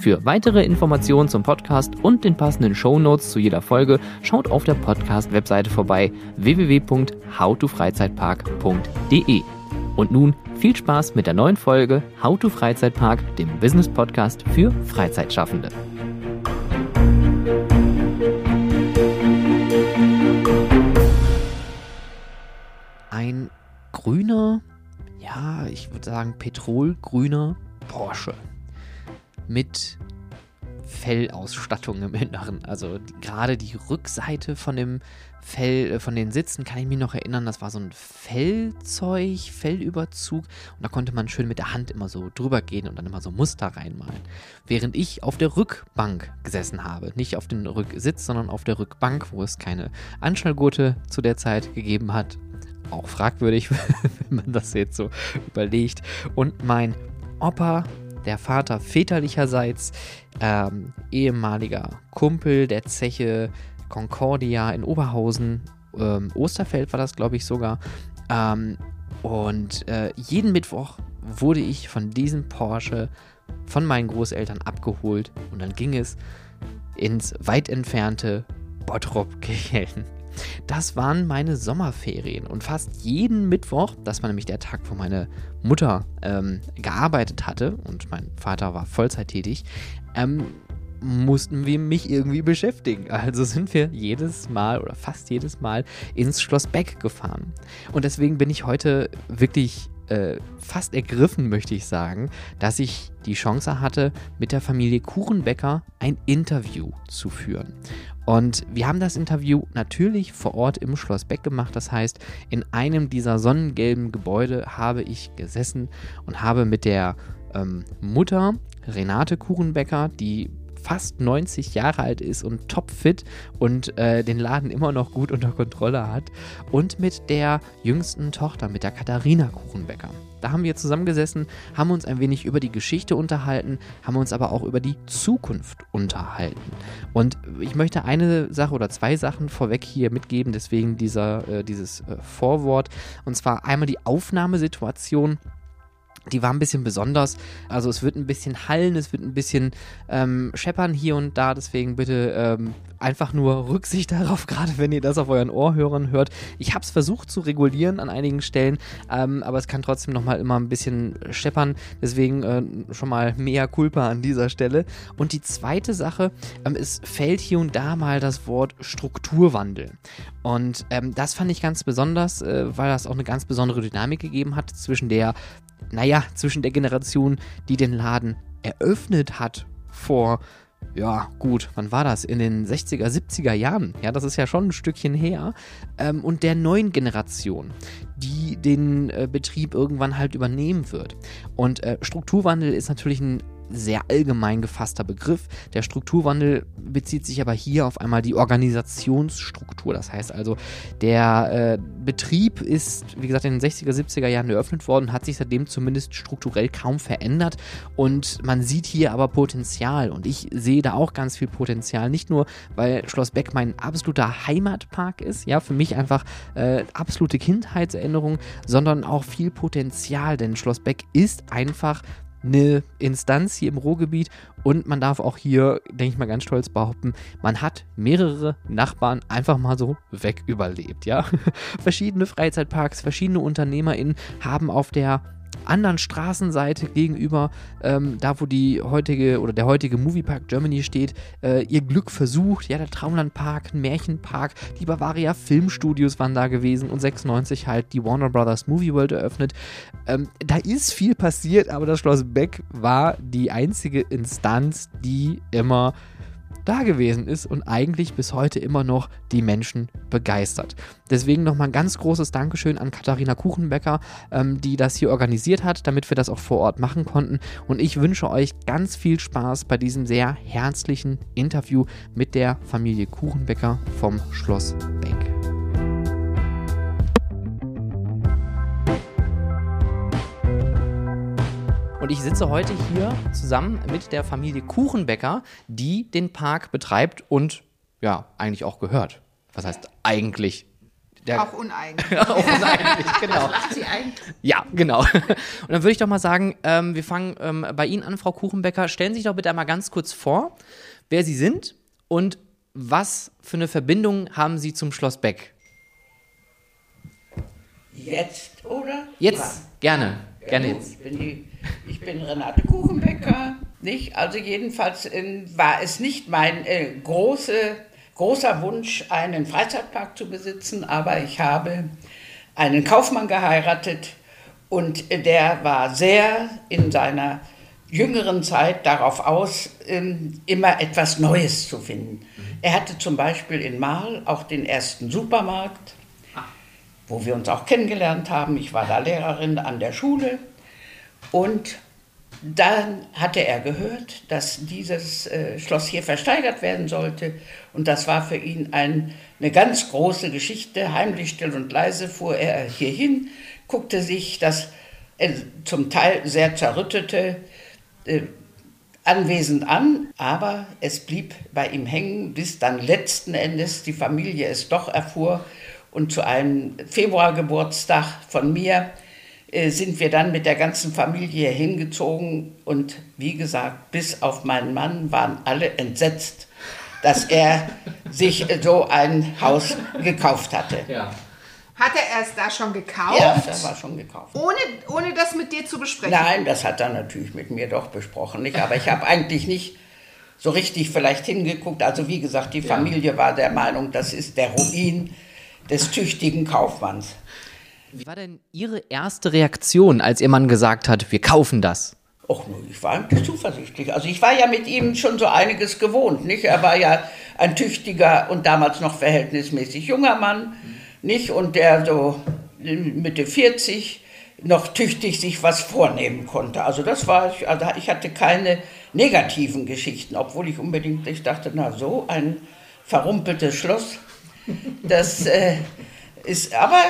Für weitere Informationen zum Podcast und den passenden Show Notes zu jeder Folge schaut auf der Podcast-Webseite vorbei www.howtofreizeitpark.de. Und nun viel Spaß mit der neuen Folge How to Freizeitpark, dem Business Podcast für Freizeitschaffende. Ein grüner, ja, ich würde sagen petrolgrüner Porsche mit Fellausstattung im Inneren. Also gerade die Rückseite von dem Fell, äh, von den Sitzen kann ich mich noch erinnern, das war so ein Fellzeug, Fellüberzug und da konnte man schön mit der Hand immer so drüber gehen und dann immer so Muster reinmalen. Während ich auf der Rückbank gesessen habe, nicht auf dem Rücksitz, sondern auf der Rückbank, wo es keine Anschnallgurte zu der Zeit gegeben hat. Auch fragwürdig, wenn man das jetzt so überlegt. Und mein Opa der Vater väterlicherseits, ähm, ehemaliger Kumpel der Zeche Concordia in Oberhausen, ähm, Osterfeld war das, glaube ich, sogar. Ähm, und äh, jeden Mittwoch wurde ich von diesem Porsche von meinen Großeltern abgeholt und dann ging es ins weit entfernte Bottrop-Kirchen. Das waren meine Sommerferien und fast jeden Mittwoch, das war nämlich der Tag, wo meine Mutter ähm, gearbeitet hatte und mein Vater war Vollzeit tätig, ähm, mussten wir mich irgendwie beschäftigen. Also sind wir jedes Mal oder fast jedes Mal ins Schloss Beck gefahren. Und deswegen bin ich heute wirklich äh, fast ergriffen, möchte ich sagen, dass ich die Chance hatte, mit der Familie Kuchenbecker ein Interview zu führen. Und wir haben das Interview natürlich vor Ort im Schloss Beck gemacht. Das heißt, in einem dieser sonnengelben Gebäude habe ich gesessen und habe mit der ähm, Mutter Renate Kuchenbecker, die fast 90 Jahre alt ist und topfit und äh, den Laden immer noch gut unter Kontrolle hat. Und mit der jüngsten Tochter, mit der Katharina Kuchenbecker. Da haben wir zusammengesessen, haben uns ein wenig über die Geschichte unterhalten, haben uns aber auch über die Zukunft unterhalten. Und ich möchte eine Sache oder zwei Sachen vorweg hier mitgeben, deswegen dieser, äh, dieses äh, Vorwort. Und zwar einmal die Aufnahmesituation die war ein bisschen besonders. Also es wird ein bisschen hallen, es wird ein bisschen ähm, scheppern hier und da. Deswegen bitte ähm, einfach nur Rücksicht darauf, gerade wenn ihr das auf euren Ohrhörern hört. Ich habe es versucht zu regulieren an einigen Stellen, ähm, aber es kann trotzdem nochmal immer ein bisschen scheppern. Deswegen äh, schon mal mehr Culpa an dieser Stelle. Und die zweite Sache, ähm, es fällt hier und da mal das Wort Strukturwandel. Und ähm, das fand ich ganz besonders, äh, weil das auch eine ganz besondere Dynamik gegeben hat zwischen der naja, zwischen der Generation, die den Laden eröffnet hat vor, ja, gut, wann war das? In den 60er, 70er Jahren. Ja, das ist ja schon ein Stückchen her. Ähm, und der neuen Generation, die den äh, Betrieb irgendwann halt übernehmen wird. Und äh, Strukturwandel ist natürlich ein sehr allgemein gefasster Begriff. Der Strukturwandel bezieht sich aber hier auf einmal die Organisationsstruktur. Das heißt also, der äh, Betrieb ist, wie gesagt, in den 60er, 70er Jahren eröffnet worden, hat sich seitdem zumindest strukturell kaum verändert und man sieht hier aber Potenzial und ich sehe da auch ganz viel Potenzial. Nicht nur, weil Schloss Beck mein absoluter Heimatpark ist, ja, für mich einfach äh, absolute Kindheitserinnerung, sondern auch viel Potenzial, denn Schloss Beck ist einfach eine Instanz hier im Ruhrgebiet und man darf auch hier, denke ich mal ganz stolz behaupten, man hat mehrere Nachbarn einfach mal so weg überlebt, ja. verschiedene Freizeitparks, verschiedene UnternehmerInnen haben auf der anderen Straßenseite gegenüber, ähm, da wo die heutige oder der heutige Moviepark Germany steht, äh, ihr Glück versucht. Ja, der Traumlandpark, ein Märchenpark, die Bavaria Filmstudios waren da gewesen und 96 halt die Warner Brothers Movie World eröffnet. Ähm, da ist viel passiert, aber das Schloss Beck war die einzige Instanz, die immer da gewesen ist und eigentlich bis heute immer noch die Menschen begeistert. Deswegen nochmal ein ganz großes Dankeschön an Katharina Kuchenbecker, ähm, die das hier organisiert hat, damit wir das auch vor Ort machen konnten. Und ich wünsche euch ganz viel Spaß bei diesem sehr herzlichen Interview mit der Familie Kuchenbecker vom Schloss Beck. Und ich sitze heute hier zusammen mit der Familie Kuchenbecker, die den Park betreibt und ja, eigentlich auch gehört. Was heißt eigentlich? Der, auch uneigentlich. auch uneigentlich, genau. Ja, genau. Und dann würde ich doch mal sagen, ähm, wir fangen ähm, bei Ihnen an, Frau Kuchenbecker. Stellen Sie sich doch bitte einmal ganz kurz vor, wer Sie sind und was für eine Verbindung haben Sie zum Schloss Beck? Jetzt, oder? Jetzt, ja. gerne. Gerne jetzt. Ich bin, die, ich bin Renate Kuchenbecker. Nicht? Also jedenfalls äh, war es nicht mein äh, große, großer Wunsch, einen Freizeitpark zu besitzen, aber ich habe einen Kaufmann geheiratet und der war sehr in seiner jüngeren Zeit darauf aus, ähm, immer etwas Neues zu finden. Er hatte zum Beispiel in Mahl auch den ersten Supermarkt wo wir uns auch kennengelernt haben. Ich war da Lehrerin an der Schule und dann hatte er gehört, dass dieses äh, Schloss hier versteigert werden sollte. Und das war für ihn ein, eine ganz große Geschichte. Heimlich, still und leise fuhr er hierhin, guckte sich das äh, zum Teil sehr zerrüttete äh, Anwesen an, aber es blieb bei ihm hängen, bis dann letzten Endes die Familie es doch erfuhr. Und zu einem Februargeburtstag von mir sind wir dann mit der ganzen Familie hingezogen. Und wie gesagt, bis auf meinen Mann waren alle entsetzt, dass er sich so ein Haus gekauft hatte. Ja. Hat er es da schon gekauft? Ja, das war schon gekauft. Ohne, ohne das mit dir zu besprechen? Nein, das hat er natürlich mit mir doch besprochen. Nicht? Aber ich habe eigentlich nicht so richtig vielleicht hingeguckt. Also wie gesagt, die Familie war der Meinung, das ist der Ruin des tüchtigen Kaufmanns. Wie war denn Ihre erste Reaktion, als Ihr Mann gesagt hat, wir kaufen das? Och, ich war eigentlich zuversichtlich. Also ich war ja mit ihm schon so einiges gewohnt, nicht? Er war ja ein tüchtiger und damals noch verhältnismäßig junger Mann, nicht? Und der so Mitte 40 noch tüchtig sich was vornehmen konnte. Also das war, also ich hatte keine negativen Geschichten, obwohl ich unbedingt, ich dachte, na so ein verrumpeltes Schloss, das äh, ist, aber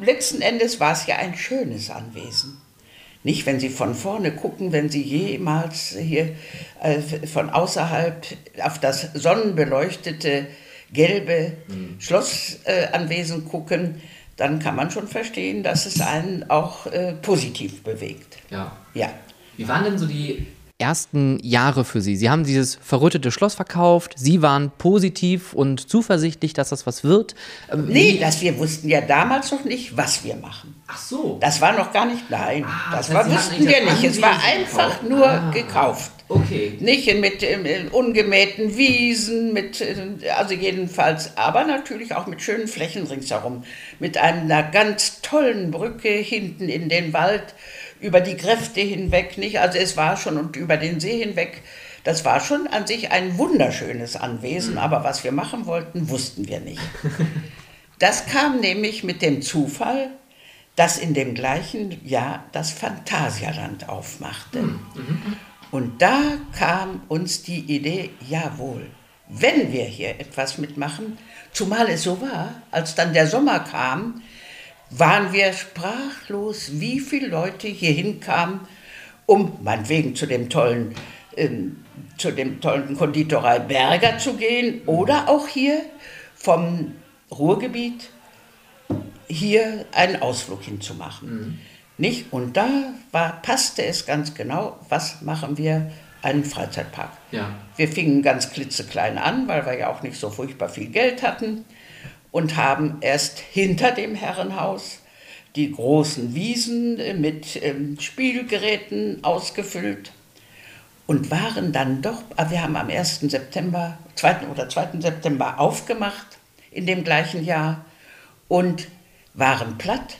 letzten Endes war es ja ein schönes Anwesen. Nicht, wenn Sie von vorne gucken, wenn Sie jemals hier äh, von außerhalb auf das sonnenbeleuchtete gelbe mhm. Schlossanwesen äh, gucken, dann kann man schon verstehen, dass es einen auch äh, positiv bewegt. Ja. ja. Wie waren denn so die ersten Jahre für Sie? Sie haben dieses verrüttete Schloss verkauft. Sie waren positiv und zuversichtlich, dass das was wird. Ähm, nee, dass wir wussten ja damals noch nicht, was wir machen. Ach so. Das war noch gar nicht, nein, ah, das, das war, wussten wir nicht. Es war einfach gekauft. nur ah, gekauft. Okay. Nicht mit äh, ungemähten Wiesen, mit, äh, also jedenfalls, aber natürlich auch mit schönen Flächen ringsherum. Mit einer ganz tollen Brücke hinten in den Wald über die Kräfte hinweg, nicht? Also es war schon und über den See hinweg, das war schon an sich ein wunderschönes Anwesen, mhm. aber was wir machen wollten, wussten wir nicht. Das kam nämlich mit dem Zufall, dass in dem gleichen Jahr das Phantasialand aufmachte. Mhm. mhm. Und da kam uns die Idee, jawohl, wenn wir hier etwas mitmachen, zumal es so war, als dann der Sommer kam, waren wir sprachlos, wie viele Leute hier hinkamen, um meinetwegen zu dem tollen, ähm, zu dem tollen Konditorei Berger zu gehen oder auch hier vom Ruhrgebiet hier einen Ausflug hinzumachen. Mhm. Nicht? Und da war, passte es ganz genau, was machen wir? Einen Freizeitpark. Ja. Wir fingen ganz klitzeklein an, weil wir ja auch nicht so furchtbar viel Geld hatten und haben erst hinter dem Herrenhaus die großen Wiesen äh, mit ähm, Spielgeräten ausgefüllt und waren dann doch, ah, wir haben am 1. September, 2. oder 2. September aufgemacht in dem gleichen Jahr und waren platt,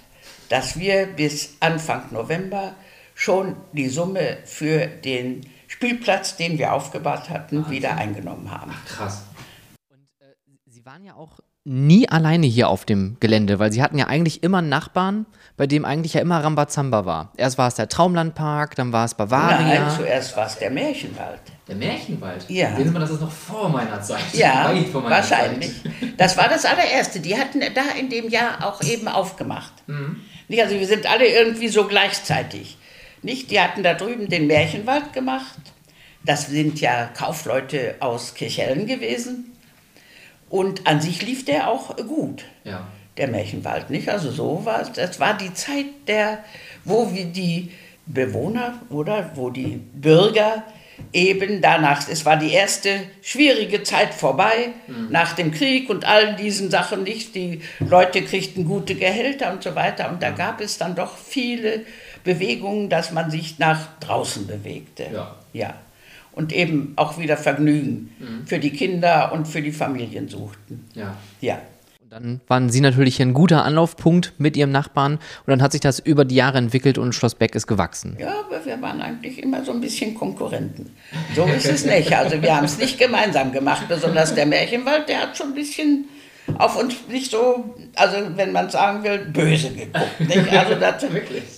dass wir bis Anfang November schon die Summe für den Spielplatz, den wir aufgebaut hatten, Wahnsinn. wieder eingenommen haben. Ach, krass. Und äh, Sie waren ja auch nie alleine hier auf dem Gelände, weil Sie hatten ja eigentlich immer einen Nachbarn, bei dem eigentlich ja immer Rambazamba war. Erst war es der Traumlandpark, dann war es Bavaria. Nein, zuerst war es der Märchenwald. Der Märchenwald? Ja. Sehen Sie mal, das ist noch vor meiner Zeit. Ja, meiner wahrscheinlich. Zeit. Das war das allererste. Die hatten da in dem Jahr auch eben aufgemacht. Mhm. Nicht, also wir sind alle irgendwie so gleichzeitig. Nicht? Die hatten da drüben den Märchenwald gemacht. Das sind ja Kaufleute aus Kirchhellen gewesen. Und an sich lief der auch gut, ja. der Märchenwald. Nicht? Also so war es. Das war die Zeit, der, wo wir die Bewohner oder wo die Bürger eben danach, es war die erste schwierige Zeit vorbei, mhm. nach dem Krieg und all diesen Sachen nicht. Die Leute kriegten gute Gehälter und so weiter. Und da gab es dann doch viele Bewegungen, dass man sich nach draußen bewegte. Ja. ja. Und eben auch wieder Vergnügen mhm. für die Kinder und für die Familien suchten. Ja. Ja. Und dann waren Sie natürlich ein guter Anlaufpunkt mit Ihrem Nachbarn und dann hat sich das über die Jahre entwickelt und Schloss Beck ist gewachsen. Ja, aber wir waren eigentlich immer so ein bisschen Konkurrenten. So ist es nicht. Also wir haben es nicht gemeinsam gemacht, besonders der Märchenwald, der hat schon ein bisschen auf uns nicht so, also wenn man sagen will, böse geguckt. Nicht? Also das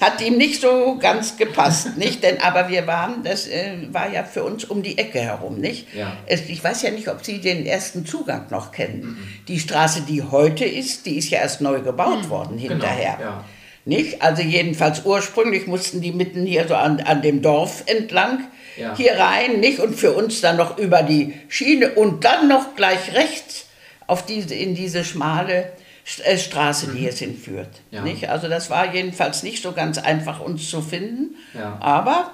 hat ihm nicht so ganz gepasst. Nicht? Denn, aber wir waren, das äh, war ja für uns um die Ecke herum. Nicht? Ja. Es, ich weiß ja nicht, ob Sie den ersten Zugang noch kennen. Mhm. Die Straße, die heute ist, die ist ja erst neu gebaut mhm. worden genau, hinterher. Genau, ja. Nicht? Also jedenfalls ursprünglich mussten die mitten hier so an, an dem Dorf entlang ja. hier rein, nicht? Und für uns dann noch über die Schiene und dann noch gleich rechts auf diese, in diese schmale äh, Straße, die mhm. es hinführt. Ja. Nicht? Also das war jedenfalls nicht so ganz einfach, uns zu finden, ja. aber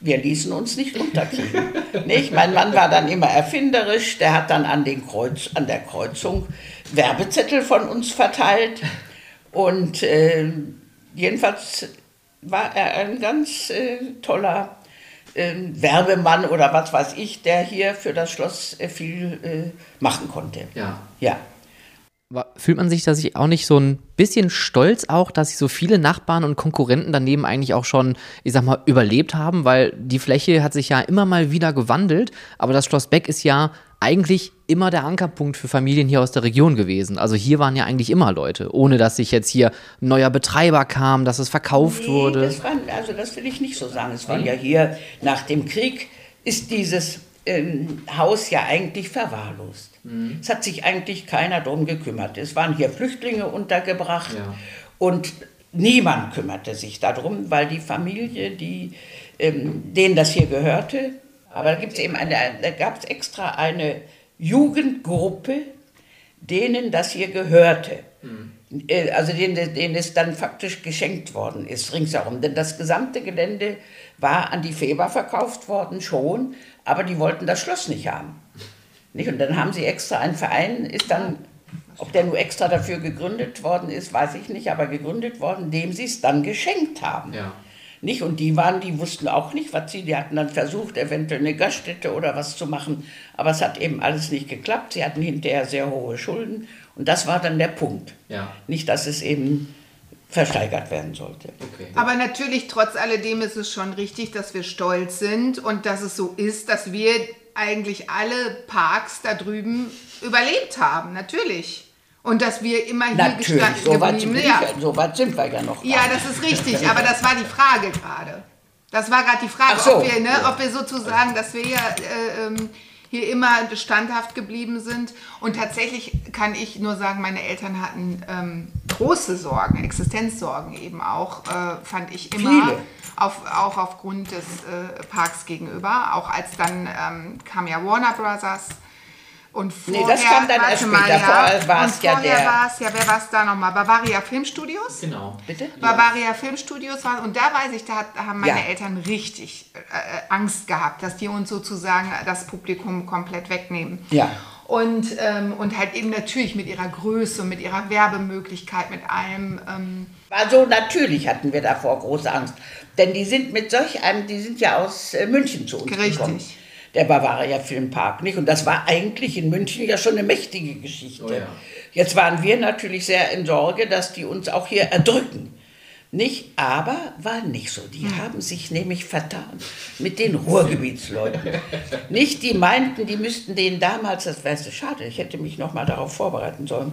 wir ließen uns nicht unterkriegen. nicht? Mein Mann war dann immer erfinderisch, der hat dann an, den Kreuz, an der Kreuzung Werbezettel von uns verteilt und äh, jedenfalls war er ein ganz äh, toller Werbemann oder was weiß ich, der hier für das Schloss äh, viel äh, machen konnte. Ja. Ja. Fühlt man sich da sich auch nicht so ein bisschen stolz auch, dass sich so viele Nachbarn und Konkurrenten daneben eigentlich auch schon, ich sag mal, überlebt haben, weil die Fläche hat sich ja immer mal wieder gewandelt, aber das Schloss Beck ist ja eigentlich immer der Ankerpunkt für Familien hier aus der Region gewesen. Also hier waren ja eigentlich immer Leute, ohne dass sich jetzt hier ein neuer Betreiber kam, dass es verkauft nee, wurde. Das war, also das will ich nicht so sagen. Es war ja hier nach dem Krieg ist dieses ähm, Haus ja eigentlich verwahrlost. Mhm. Es hat sich eigentlich keiner drum gekümmert. Es waren hier Flüchtlinge untergebracht ja. und niemand kümmerte sich darum, weil die Familie, die, ähm, denen das hier gehörte, aber da, gibt's eben eine, da gab es extra eine Jugendgruppe, denen das hier gehörte. Mhm. Also denen, denen es dann faktisch geschenkt worden ist, ringsherum. Denn das gesamte Gelände war an die Feber verkauft worden, schon, aber die wollten das Schloss nicht haben. Nicht? Und dann haben sie extra, ein Verein ist dann, ob der nur extra dafür gegründet worden ist, weiß ich nicht, aber gegründet worden, dem sie es dann geschenkt haben. Ja. Nicht? Und die waren, die wussten auch nicht, was sie, die hatten dann versucht, eventuell eine Gaststätte oder was zu machen, aber es hat eben alles nicht geklappt. Sie hatten hinterher sehr hohe Schulden und das war dann der Punkt. Ja. Nicht, dass es eben versteigert werden sollte. Okay. Aber natürlich, trotz alledem ist es schon richtig, dass wir stolz sind und dass es so ist, dass wir eigentlich alle Parks da drüben überlebt haben. Natürlich. Und dass wir immer hier Natürlich, gestanden so weit, sind wir, ja. so weit sind wir ja noch. Ja, das ist richtig, aber das war die Frage gerade. Das war gerade die Frage, so. ob, wir, ne, ob wir sozusagen, dass wir ja äh, ähm, hier immer standhaft geblieben sind. Und tatsächlich kann ich nur sagen, meine Eltern hatten ähm, große Sorgen, Existenzsorgen eben auch, äh, fand ich immer. Viele. Auf, auch aufgrund des äh, Parks gegenüber. Auch als dann ähm, kam ja Warner Brothers und vorher, nee, das kam dann erst später. Ja, vorher war es ja der. war es ja, wer war es da nochmal? Bavaria Filmstudios? Genau. Bitte? Bavaria Filmstudios war Und da weiß ich, da haben meine ja. Eltern richtig äh, Angst gehabt, dass die uns sozusagen das Publikum komplett wegnehmen. Ja. Und, ähm, und halt eben natürlich mit ihrer Größe und mit ihrer Werbemöglichkeit, mit allem. Ähm War so natürlich hatten wir davor große Angst. Denn die sind mit solch einem, die sind ja aus äh, München zu uns Richtig. gekommen. Der Bavaria Filmpark, nicht? Und das war eigentlich in München ja schon eine mächtige Geschichte. Oh ja. Jetzt waren wir natürlich sehr in Sorge, dass die uns auch hier erdrücken. Nicht, aber war nicht so. Die haben sich nämlich vertan mit den Ruhrgebietsleuten. nicht, die meinten, die müssten denen damals, das weißt du, schade, ich hätte mich noch mal darauf vorbereiten sollen.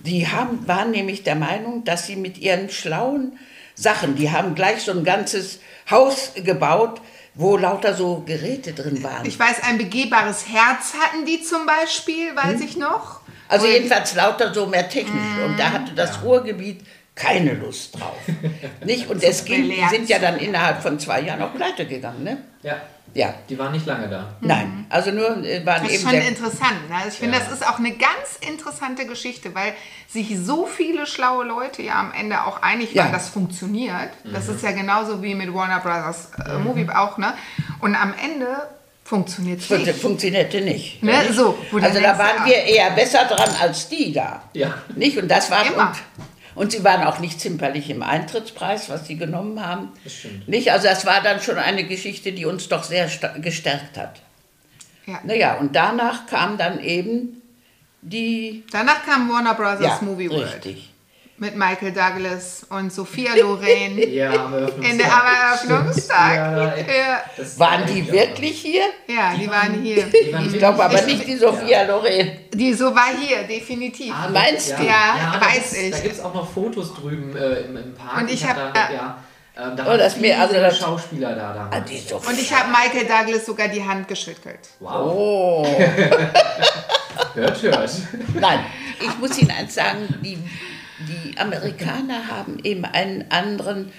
Die haben, waren nämlich der Meinung, dass sie mit ihren schlauen Sachen, die haben gleich so ein ganzes Haus gebaut, wo lauter so Geräte drin waren. Ich weiß, ein begehbares Herz hatten die zum Beispiel, weiß ich noch. Also Und- jedenfalls lauter so mehr technisch. Und da hatte das Ruhrgebiet keine Lust drauf. Nicht? Und es ging, die sind ja dann innerhalb von zwei Jahren auch pleite gegangen. Ne? Ja, Ja, die waren nicht lange da. nein. Also nur äh, waren Das ist eben schon sehr, interessant. Ne? Also ich finde, Ja. das ist auch eine ganz interessante Geschichte, weil sich so viele schlaue Leute ja am Ende auch einig waren, Ja. das funktioniert. Das ist ja genauso wie mit Warner Brothers äh, Movie auch. Ne? Und am Ende funktioniert es nicht. funktionierte nicht. Ne? Nicht? So, also da waren ah. wir eher besser dran als die da. Ja. Nicht? Und das war Immer. und, und sie waren auch nicht zimperlich im Eintrittspreis, was sie genommen haben. Das stimmt. Nicht? Also das war dann schon eine Geschichte, die uns doch sehr gestärkt hat. Ja. Naja, und danach kam dann eben die Danach kam Warner Brothers ja, Movie World richtig. Mit Michael Douglas und Sophia Loren Ja, am Eröffnungstag. in der am Eröffnungstag. Ja, Ja, Das Waren war die wirklich hier? ja, die waren hier. Die waren Ich glaube aber Ich- nicht die Sophia Loren. Die so war hier, definitiv. Ah, Meinst du? Ja, weiß gibt's- ich. Da gibt es auch noch Fotos drüben äh, im, im Park. Und ich hab hab- da, ja. ja, ähm, da Oh, waren das mir- also das- Schauspieler da damals. Ah, die Sophia. Und ich habe Michael Douglas sogar die Hand geschüttelt. wow, Oh, hört, hört. nein. Ich muss Ihnen eins sagen, die, die Amerikaner haben eben einen anderen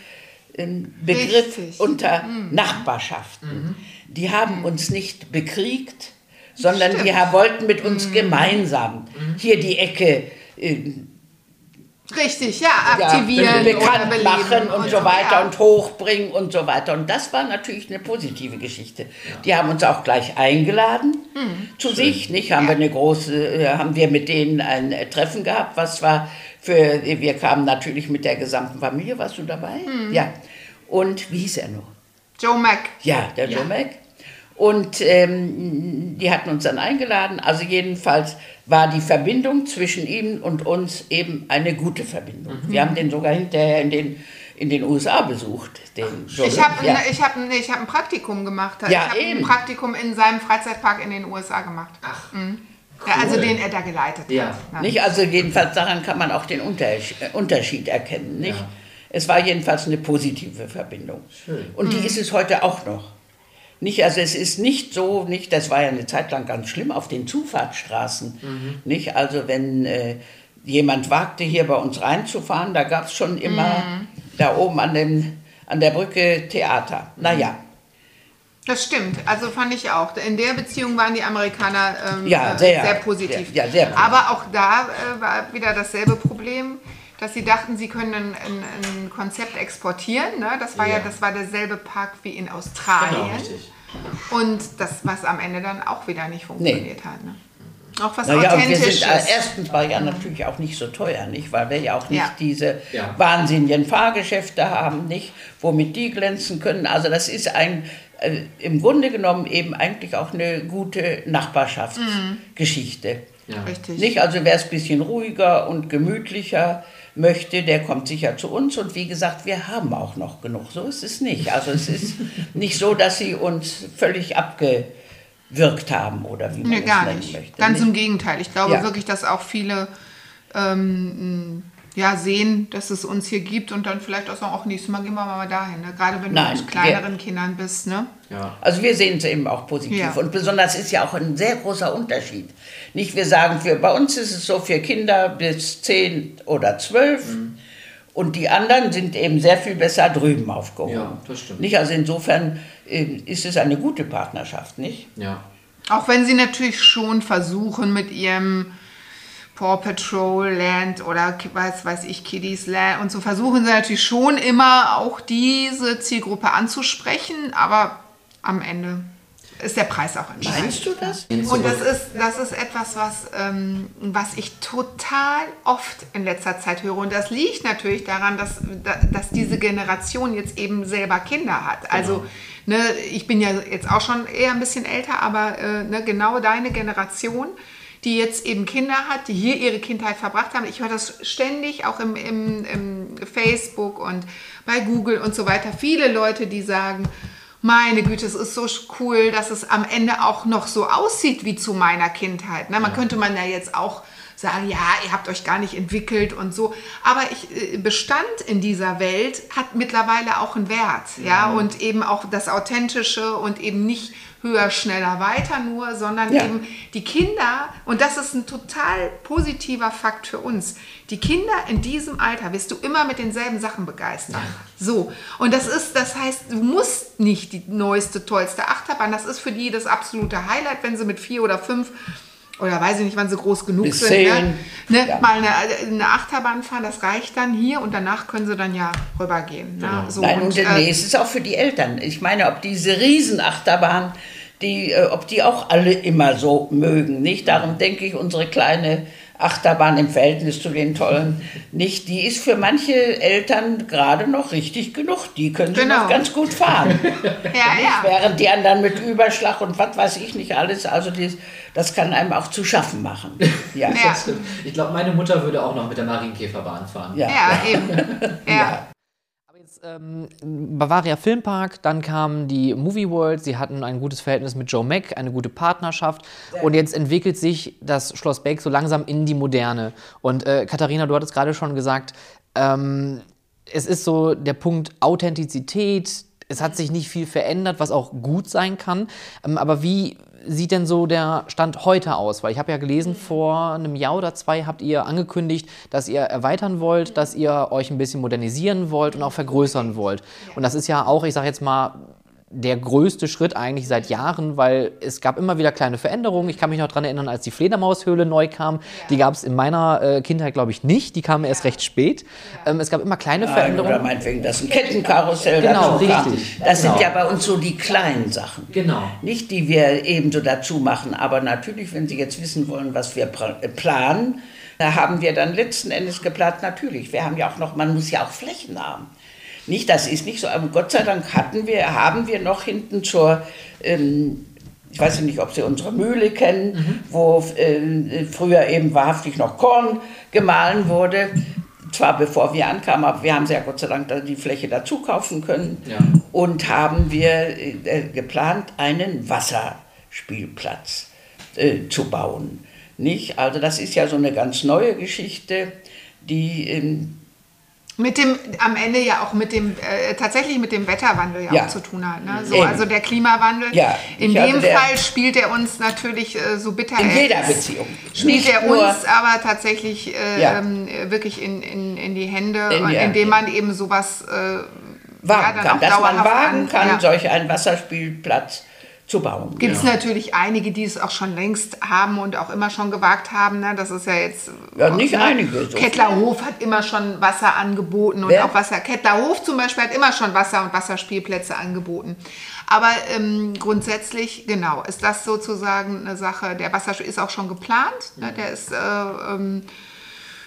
ähm, Begriff Richtig. unter Nachbarschaften. Die haben uns nicht bekriegt, sondern die Stimmt. ha- wollten mit uns gemeinsam hier die Ecke äh, Richtig, ja, aktivieren ja, bekannt machen und, so weiter ja. und hochbringen und so weiter. Und das war natürlich eine positive Geschichte. Die haben uns auch gleich eingeladen Hm. zu sich, nicht? Haben wir eine große, äh, haben wir mit denen ein Treffen gehabt, was war für, wir kamen natürlich mit der gesamten Familie. Warst du dabei? Hm. Ja. Und wie hieß er noch? Joe Mack. Ja, der Ja. Jomek. Und ähm, die hatten uns dann eingeladen. Also jedenfalls war die Verbindung zwischen ihm und uns eben eine gute Verbindung. Mhm. Wir haben den sogar hinterher in den, in den USA besucht. Den. Ich habe ja. ich hab, nee, ich hab ein Praktikum gemacht. Ja, ich habe eben. ein Praktikum in seinem Freizeitpark in den USA gemacht. Ach, Ja, also cool. den er da geleitet Ja. hat. Ja. Nicht? Also jedenfalls daran kann man auch den Unterschied, erkennen. Nicht? Ja. Es war jedenfalls eine positive Verbindung. Schön. Und Mhm. die ist es heute auch noch. Nicht, also es ist nicht so, nicht, das war ja eine Zeit lang ganz schlimm auf den Zufahrtsstraßen. Mhm. Nicht? Also wenn äh, jemand wagte, hier bei uns reinzufahren, da gab es schon immer Mhm. da oben an, dem, an der Brücke Theater. Naja, Das stimmt, also fand ich auch. In der Beziehung waren die Amerikaner ähm, Ja, äh, sehr, positiv. sehr- ja, sehr positiv. Aber auch da äh, war wieder dasselbe Problem, dass sie dachten, sie können ein, ein, ein Konzept exportieren. Ne? Das war ja. Ja. das war derselbe Park wie in Genau, Australien. richtig. Und das, was am Ende dann auch wieder nicht funktioniert hat. Ne? Auch was Naja, und wir Authentisches. sind, äh, erstens war ja natürlich auch nicht so teuer, nicht? Weil wir ja auch nicht Ja. diese Ja. wahnsinnigen Fahrgeschäfte haben, nicht? Womit die glänzen können. Also das ist ein, äh, im Grunde genommen eben eigentlich auch eine gute Nachbarschaftsgeschichte. Ja. Richtig. Nicht? Also wer es ein bisschen ruhiger und gemütlicher möchte, der kommt sicher zu uns. Und wie gesagt, wir haben auch noch genug. So ist es nicht. Also es ist nicht so, dass sie uns völlig abgewirkt haben oder wie man Nee, es gar nennen nicht. möchte. Ganz nicht? im Gegenteil. Ich glaube Ja. wirklich, dass auch viele ähm, ja, sehen, dass es uns hier gibt und dann vielleicht auch sagen, auch nächstes Mal gehen wir mal dahin. Ne? Gerade wenn Nein, du mit kleineren Kindern bist. Ne? Ja. Also wir sehen es eben auch positiv. Ja. Und besonders ist ja auch ein sehr großer Unterschied. Nicht wir sagen, für, bei uns ist es so für Kinder bis 10 oder 12 und die anderen sind eben sehr viel besser drüben aufgehoben. Ja, das stimmt. Nicht? Also insofern äh, ist es eine gute Partnerschaft, nicht? Ja. Auch wenn sie natürlich schon versuchen mit ihrem Paw Patrol Land oder ki- weiß, weiß ich, Kiddies Land und so versuchen sie natürlich schon immer auch diese Zielgruppe anzusprechen, aber am Ende ist der Preis auch entscheidend. Meinst du das? Und das ist, das ist etwas, was, ähm, was ich total oft in letzter Zeit höre. Und das liegt natürlich daran, dass, dass diese Generation jetzt eben selber Kinder hat. Also, genau. ne, ich bin ja jetzt auch schon eher ein bisschen älter, aber äh, ne, genau deine Generation die jetzt eben Kinder hat, die hier ihre Kindheit verbracht haben. Ich höre das ständig auch im, im, im Facebook und bei Google und so weiter. Viele Leute, die sagen, meine Güte, es ist so cool, dass es am Ende auch noch so aussieht wie zu meiner Kindheit. Ne? Man könnte man ja jetzt auch sagen, ja, ihr habt euch gar nicht entwickelt und so. Aber ich, äh, Bestand in dieser Welt hat mittlerweile auch einen Wert, ja, ja und eben auch das Authentische und eben nicht höher, schneller, weiter nur, sondern ja. eben die Kinder, und das ist ein total positiver Fakt für uns, die Kinder in diesem Alter wirst du immer mit denselben Sachen begeistern. So, und das ist, das heißt, du musst nicht die neueste, tollste Achterbahn, das ist für die das absolute Highlight, wenn sie mit vier oder fünf oder weiß ich nicht, wann sie groß genug Bis sind, ne? Ne? Ja. mal eine, eine, Achterbahn fahren, das reicht dann hier und danach können sie dann ja rübergehen. Ne? Genau. So, Nein, und, äh, nee, es ist auch für die Eltern. Ich meine, ob diese Riesenachterbahn, die, äh, ob die auch alle immer so mögen, nicht? Darum denke ich, unsere kleine Achterbahn im Verhältnis zu den tollen nicht. Die ist für manche Eltern gerade noch richtig genug. Die können sie genau. noch ganz gut fahren. ja, ja. Während die anderen mit Überschlag und was weiß ich nicht alles, also die, das kann einem auch zu schaffen machen. Ja, ja. Ich glaube, meine Mutter würde auch noch mit der Marienkäferbahn fahren. Ja, ja eben. ja ähm, Bavaria Filmpark, dann kam die Movie World, sie hatten ein gutes Verhältnis mit Joe Mack, eine gute Partnerschaft und jetzt entwickelt sich das Schloss Beck so langsam in die Moderne. Und äh, Katharina, du hattest gerade schon gesagt, ähm, es ist so der Punkt Authentizität, es hat sich nicht viel verändert, was auch gut sein kann. Ähm, aber wie sieht denn so der Stand heute aus? Weil ich habe ja gelesen, vor einem Jahr oder zwei habt ihr angekündigt, dass ihr erweitern wollt, dass ihr euch ein bisschen modernisieren wollt und auch vergrößern wollt. Und das ist ja auch, ich sage jetzt mal, der größte Schritt eigentlich seit Jahren, weil es gab immer wieder kleine Veränderungen. Ich kann mich noch daran erinnern, als die Fledermaushöhle neu kam. Ja. Die gab es in meiner äh, Kindheit, glaube ich, nicht. Die kam erst recht spät. Ja. Ähm, es gab immer kleine Nein, Veränderungen. Oder meinetwegen, das ist ein Kettenkarussell. Genau, richtig. Das genau. sind ja bei uns so die kleinen Sachen. Genau. Nicht die wir ebenso dazu machen. Aber natürlich, wenn Sie jetzt wissen wollen, was wir planen, da haben wir dann letzten Endes geplant, natürlich. Wir haben ja auch noch, man muss ja auch Flächen haben. Nicht, das ist nicht so, aber Gott sei Dank hatten wir, haben wir noch hinten zur, ähm, ich weiß nicht, ob Sie unsere Mühle kennen, mhm. wo äh, früher eben wahrhaftig noch Korn gemahlen wurde. Zwar bevor wir ankamen, aber wir haben sehr Gott sei Dank die Fläche dazu kaufen können ja. und haben wir äh, geplant, einen Wasserspielplatz äh, zu bauen. Nicht? Also das ist ja so eine ganz neue Geschichte, die ähm, mit dem, am Ende ja auch mit dem, äh, tatsächlich mit dem Wetterwandel ja, ja. auch zu tun hat. Ne? So, also der Klimawandel. Ja, in dem Fall spielt er uns natürlich äh, so bitter In jeder Beziehung. Spielt er uns aber tatsächlich äh, ja. ähm, wirklich in, in, in die Hände, in, indem man eben sowas äh, wagen kann. Dass man wagen kann, solch einen Wasserspielplatz zu bauen. Gibt es ja. natürlich einige, die es auch schon längst haben und auch immer schon gewagt haben. Ne? Das ist ja jetzt. Ja, nicht ne? einige. So Kettlerhof hat immer schon Wasser angeboten und Wer? auch Wasser. Kettlerhof zum Beispiel hat immer schon Wasser- und Wasserspielplätze angeboten. Aber ähm, grundsätzlich, genau, ist das sozusagen eine Sache. Der Wasserspiel ist auch schon geplant. Ne? Der ist. Äh, ähm,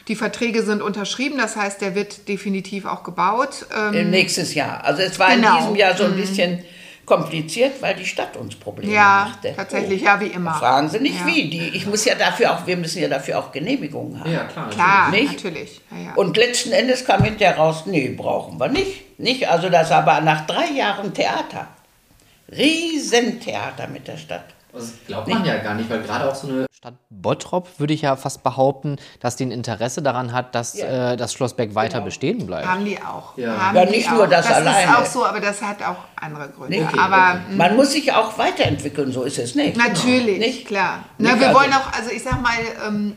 die Verträge sind unterschrieben, das heißt, der wird definitiv auch gebaut. Ähm, Nächstes Jahr. Also es war genau. in diesem Jahr so ein mhm. bisschen kompliziert, weil die Stadt uns Probleme ja, machte. Ja, tatsächlich, ja, wie immer. Fragen Sie nicht ja. wie. Die, ich muss ja dafür auch, wir müssen ja dafür auch Genehmigungen haben. Ja, klar. Klar, nicht? natürlich. Ja, Und letzten Endes kam hinterher raus, nee, brauchen wir nicht. nicht. Also das aber nach drei Jahren Theater. Riesentheater mit der Stadt. Das glaubt man ja gar nicht, weil gerade auch so eine Stadt Bottrop würde ich ja fast behaupten, dass die ein Interesse daran hat, dass ja. äh, das Schlossberg weiter genau. bestehen bleibt. Haben die auch. Ja, Haben ja nicht nur das, das alleine. Das ist auch so, aber das hat auch andere Gründe. Okay, aber, okay. Man muss sich auch weiterentwickeln, so ist es nicht. Natürlich, genau. nicht? klar. Ne, wir also wollen auch, also ich sag mal, ähm,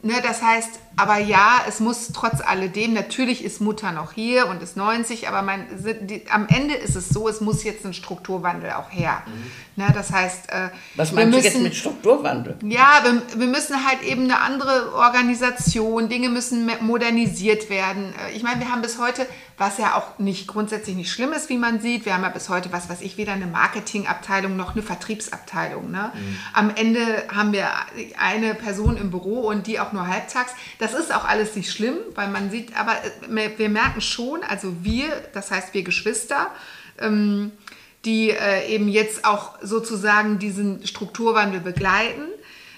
ne, das heißt, Aber ja, es muss trotz alledem, natürlich ist Mutter noch hier und ist 90, aber mein, die, am Ende ist es so, es muss jetzt ein Strukturwandel auch her. Mhm. Na, das heißt, äh, was meinst müssen, du jetzt mit Strukturwandel? Ja, wir, wir, müssen halt eben eine andere Organisation, Dinge müssen modernisiert werden. Äh, ich meine, wir haben bis heute, was ja auch nicht grundsätzlich nicht schlimm ist, wie man sieht, wir haben ja bis heute, was weiß ich, weder eine Marketingabteilung noch eine Vertriebsabteilung. Ne? Mhm. Am Ende haben wir eine Person im Büro und die auch nur halbtags. Das ist auch alles nicht schlimm, weil man sieht, aber äh, wir merken schon, also wir, das heißt wir Geschwister, ähm, die äh, eben jetzt auch sozusagen diesen Strukturwandel begleiten,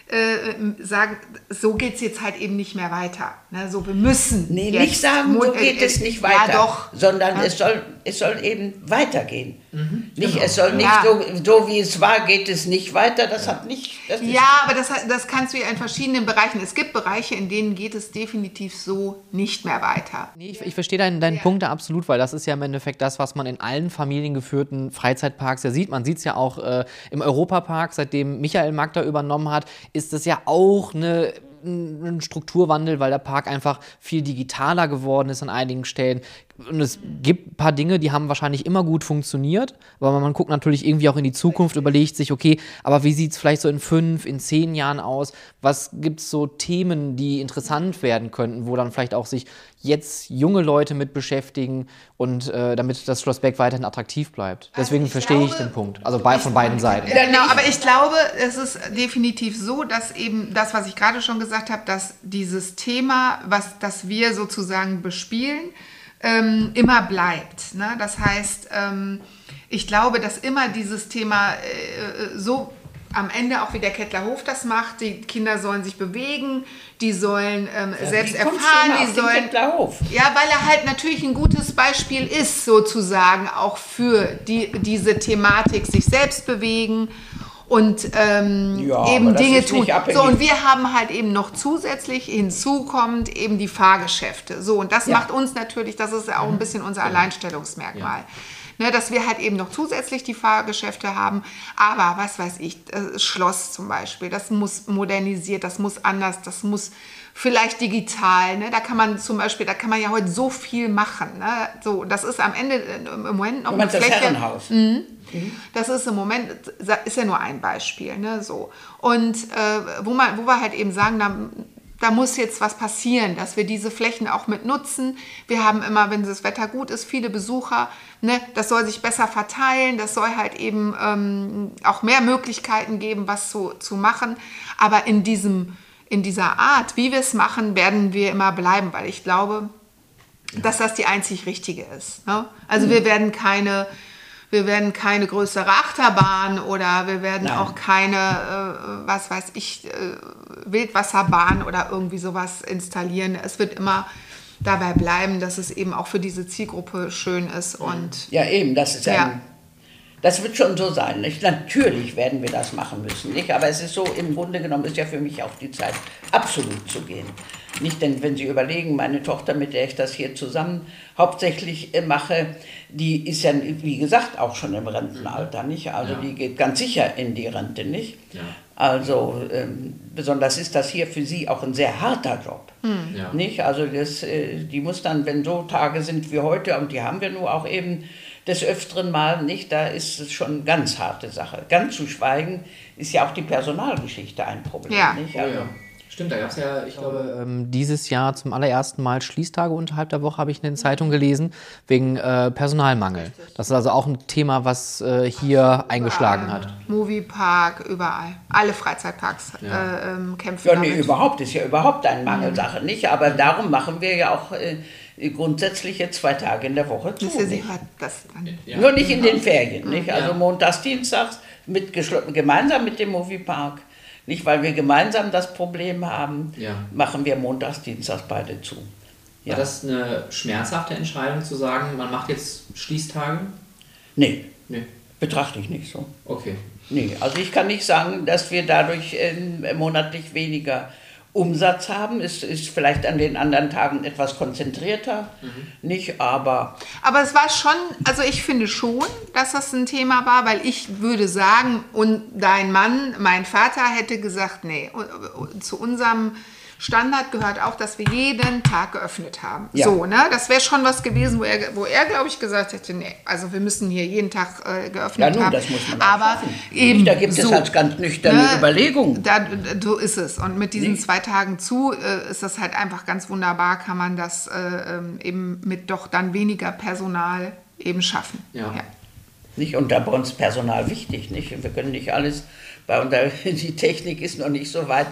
äh, sagen, so geht es jetzt halt eben nicht mehr weiter. Ne? So, wir müssen. Nee, nicht sagen, so geht äh, es nicht weiter, ja, doch. sondern ja. es, soll, es soll eben weitergehen. Mhm, nicht, genau. Es soll nicht ja. so, so, wie es war, geht es nicht weiter. Das hat nicht. Das ja, aber das, das kannst du ja in verschiedenen Bereichen. Es gibt Bereiche, in denen geht es definitiv so nicht mehr weiter. Nee, ich, ich verstehe deinen, deinen Punkt da absolut, weil das ist ja im Endeffekt das, was man in allen familiengeführten Freizeitparks ja sieht. Man sieht es ja auch äh, im Europapark, seitdem Michael Magda übernommen hat, ist das ja auch eine ein Strukturwandel, weil der Park einfach viel digitaler geworden ist an einigen Stellen. Und es gibt ein paar Dinge, die haben wahrscheinlich immer gut funktioniert, aber man guckt natürlich irgendwie auch in die Zukunft, überlegt sich, okay, aber wie sieht es vielleicht so in fünf, in zehn Jahren aus? Was gibt es so Themen, die interessant werden könnten, wo dann vielleicht auch sich jetzt junge Leute mit beschäftigen und äh, damit das Schloss Beck weiterhin attraktiv bleibt. Also Deswegen also ich verstehe glaube, ich den Punkt. Also bei, von beiden Seiten. Genau, aber ich glaube, es ist definitiv so, dass eben das, was ich gerade schon gesagt habe, dass dieses Thema, was das wir sozusagen bespielen, ähm, immer bleibt. Ne? Das heißt, ähm, ich glaube, dass immer dieses Thema äh, so am Ende auch wie der Kettlerhof das macht, die Kinder sollen sich bewegen, die sollen ähm, ja, selbst erfahren, die sollen. Ja, weil er halt natürlich ein gutes Beispiel ist, sozusagen, auch für die, diese Thematik, sich selbst bewegen und ähm, ja, eben Dinge tun. So, und wir haben halt eben noch zusätzlich hinzukommend eben die Fahrgeschäfte. So, und das ja. macht uns natürlich, das ist ja auch ein bisschen unser Alleinstellungsmerkmal. Ja. Ne, dass wir halt eben noch zusätzlich die Fahrgeschäfte haben. Aber was weiß ich, das Schloss zum Beispiel, das muss modernisiert, das muss anders, das muss vielleicht digital. Ne? Da kann man zum Beispiel, da kann man ja heute so viel machen. Ne? So, das ist am Ende äh, im Moment noch eine Fläche. Das Herrenhaus. Mhm. Mhm. Das ist im Moment, ist ja nur ein Beispiel. Ne? So. Und äh, wo, man, wo wir halt eben sagen, da, da muss jetzt was passieren, dass wir diese Flächen auch mit nutzen. Wir haben immer, wenn das Wetter gut ist, viele Besucher. Ne? Das soll sich besser verteilen. Das soll halt eben ähm, auch mehr Möglichkeiten geben, was zu, zu machen. Aber in diesem in dieser Art, wie wir es machen, werden wir immer bleiben, weil ich glaube, dass das die einzig richtige ist. Ne? Also mhm. wir werden keine, wir werden keine größere Achterbahn oder wir werden Nein. auch keine, äh, was weiß ich, äh, Wildwasserbahn oder irgendwie sowas installieren. Es wird immer dabei bleiben, dass es eben auch für diese Zielgruppe schön ist und ja eben, das ist ja ein das wird schon so sein. Nicht? Natürlich werden wir das machen müssen. Nicht? Aber es ist so, im Grunde genommen ist ja für mich auch die Zeit, absolut zu gehen. Nicht, denn wenn Sie überlegen, meine Tochter, mit der ich das hier zusammen hauptsächlich äh, mache, die ist ja, wie gesagt, auch schon im Rentenalter, nicht? Also ja. die geht ganz sicher in die Rente, nicht? Ja. Also ähm, besonders ist das hier für sie auch ein sehr harter Job, hm. ja. nicht? Also das, äh, die muss dann, wenn so Tage sind wie heute, und die haben wir nur auch eben, des Öfteren mal nicht, da ist es schon eine ganz harte Sache. Ganz zu schweigen ist ja auch die Personalgeschichte ein Problem. Ja. Nicht? Also, oh ja. Stimmt, da gab es ja, ich glaube, ähm, dieses Jahr zum allerersten Mal Schließtage unterhalb der Woche, habe ich in den Zeitungen gelesen, wegen äh, Personalmangel. Das ist also auch ein Thema, was äh, hier überall. eingeschlagen hat. Moviepark, überall. Alle Freizeitparks ja. äh, ähm, kämpfen Ja, nee, damit. überhaupt, ist ja überhaupt eine Mangelsache, mhm. nicht? Aber darum machen wir ja auch äh, grundsätzlich jetzt zwei Tage in der Woche zu. Das ja. Nur nicht in den Ferien, nicht? Also ja. montags, dienstags mit gemeinsam mit dem Moviepark. Nicht, weil wir gemeinsam das Problem haben, ja. machen wir montags, dienstags beide zu. Ja. War das eine schmerzhafte Entscheidung zu sagen, man macht jetzt Schließtage? Nee. Nee. Betrachte ich nicht so. Okay. Nee, also ich kann nicht sagen, dass wir dadurch äh, monatlich weniger Umsatz haben. Es ist vielleicht an den anderen Tagen etwas konzentrierter, mhm. nicht, aber. Aber es war schon, also ich finde schon, dass das ein Thema war, weil ich würde sagen, und dein Mann, mein Vater hätte gesagt, nee, zu unserem Standard gehört auch, dass wir jeden Tag geöffnet haben. Ja. So, ne? Das wäre schon was gewesen, wo er, wo er glaube ich, gesagt hätte, nee, also wir müssen hier jeden Tag äh, geöffnet ja, nun, haben. Das muss man Aber eben da gibt so, es halt ganz nüchterne ne, Überlegungen. Da, so ist es. Und mit diesen nee. zwei Tagen zu äh, ist das halt einfach ganz wunderbar, kann man das äh, ähm, eben mit doch dann weniger Personal eben schaffen. Ja. ja. Nicht? Und da bei uns Personal wichtig. Nicht? Wir können nicht alles, bei uns, die Technik ist noch nicht so weit,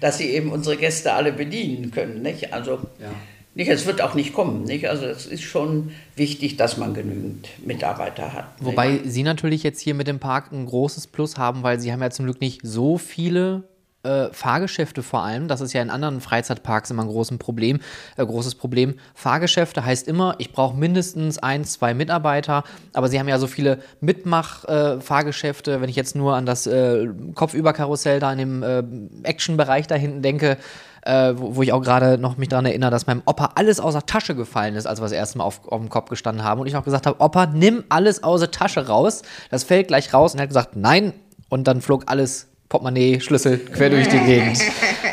dass sie eben unsere Gäste alle bedienen können. Nicht? Also ja. nicht, es wird auch nicht kommen. Nicht? Also es ist schon wichtig, dass man genügend Mitarbeiter hat. Wobei nicht? Sie natürlich jetzt hier mit dem Park ein großes Plus haben, weil Sie haben ja zum Glück nicht so viele äh, Fahrgeschäfte vor allem, das ist ja in anderen Freizeitparks immer ein großes Problem, äh, großes Problem. Fahrgeschäfte heißt immer, ich brauche mindestens ein, zwei Mitarbeiter, aber sie haben ja so viele Mitmach-Fahrgeschäfte, äh, wenn ich jetzt nur an das äh, Kopfüberkarussell da in dem äh, Action-Bereich da hinten denke, äh, wo, wo, ich auch gerade noch mich daran erinnere, dass meinem Opa alles aus der Tasche gefallen ist, als wir das erste Mal auf, auf dem Kopf gestanden haben. Und ich auch gesagt habe, Opa, nimm alles aus der Tasche raus, das fällt gleich raus. Und er hat gesagt, nein, und dann flog alles Portemonnaie, Schlüssel quer durch die Gegend.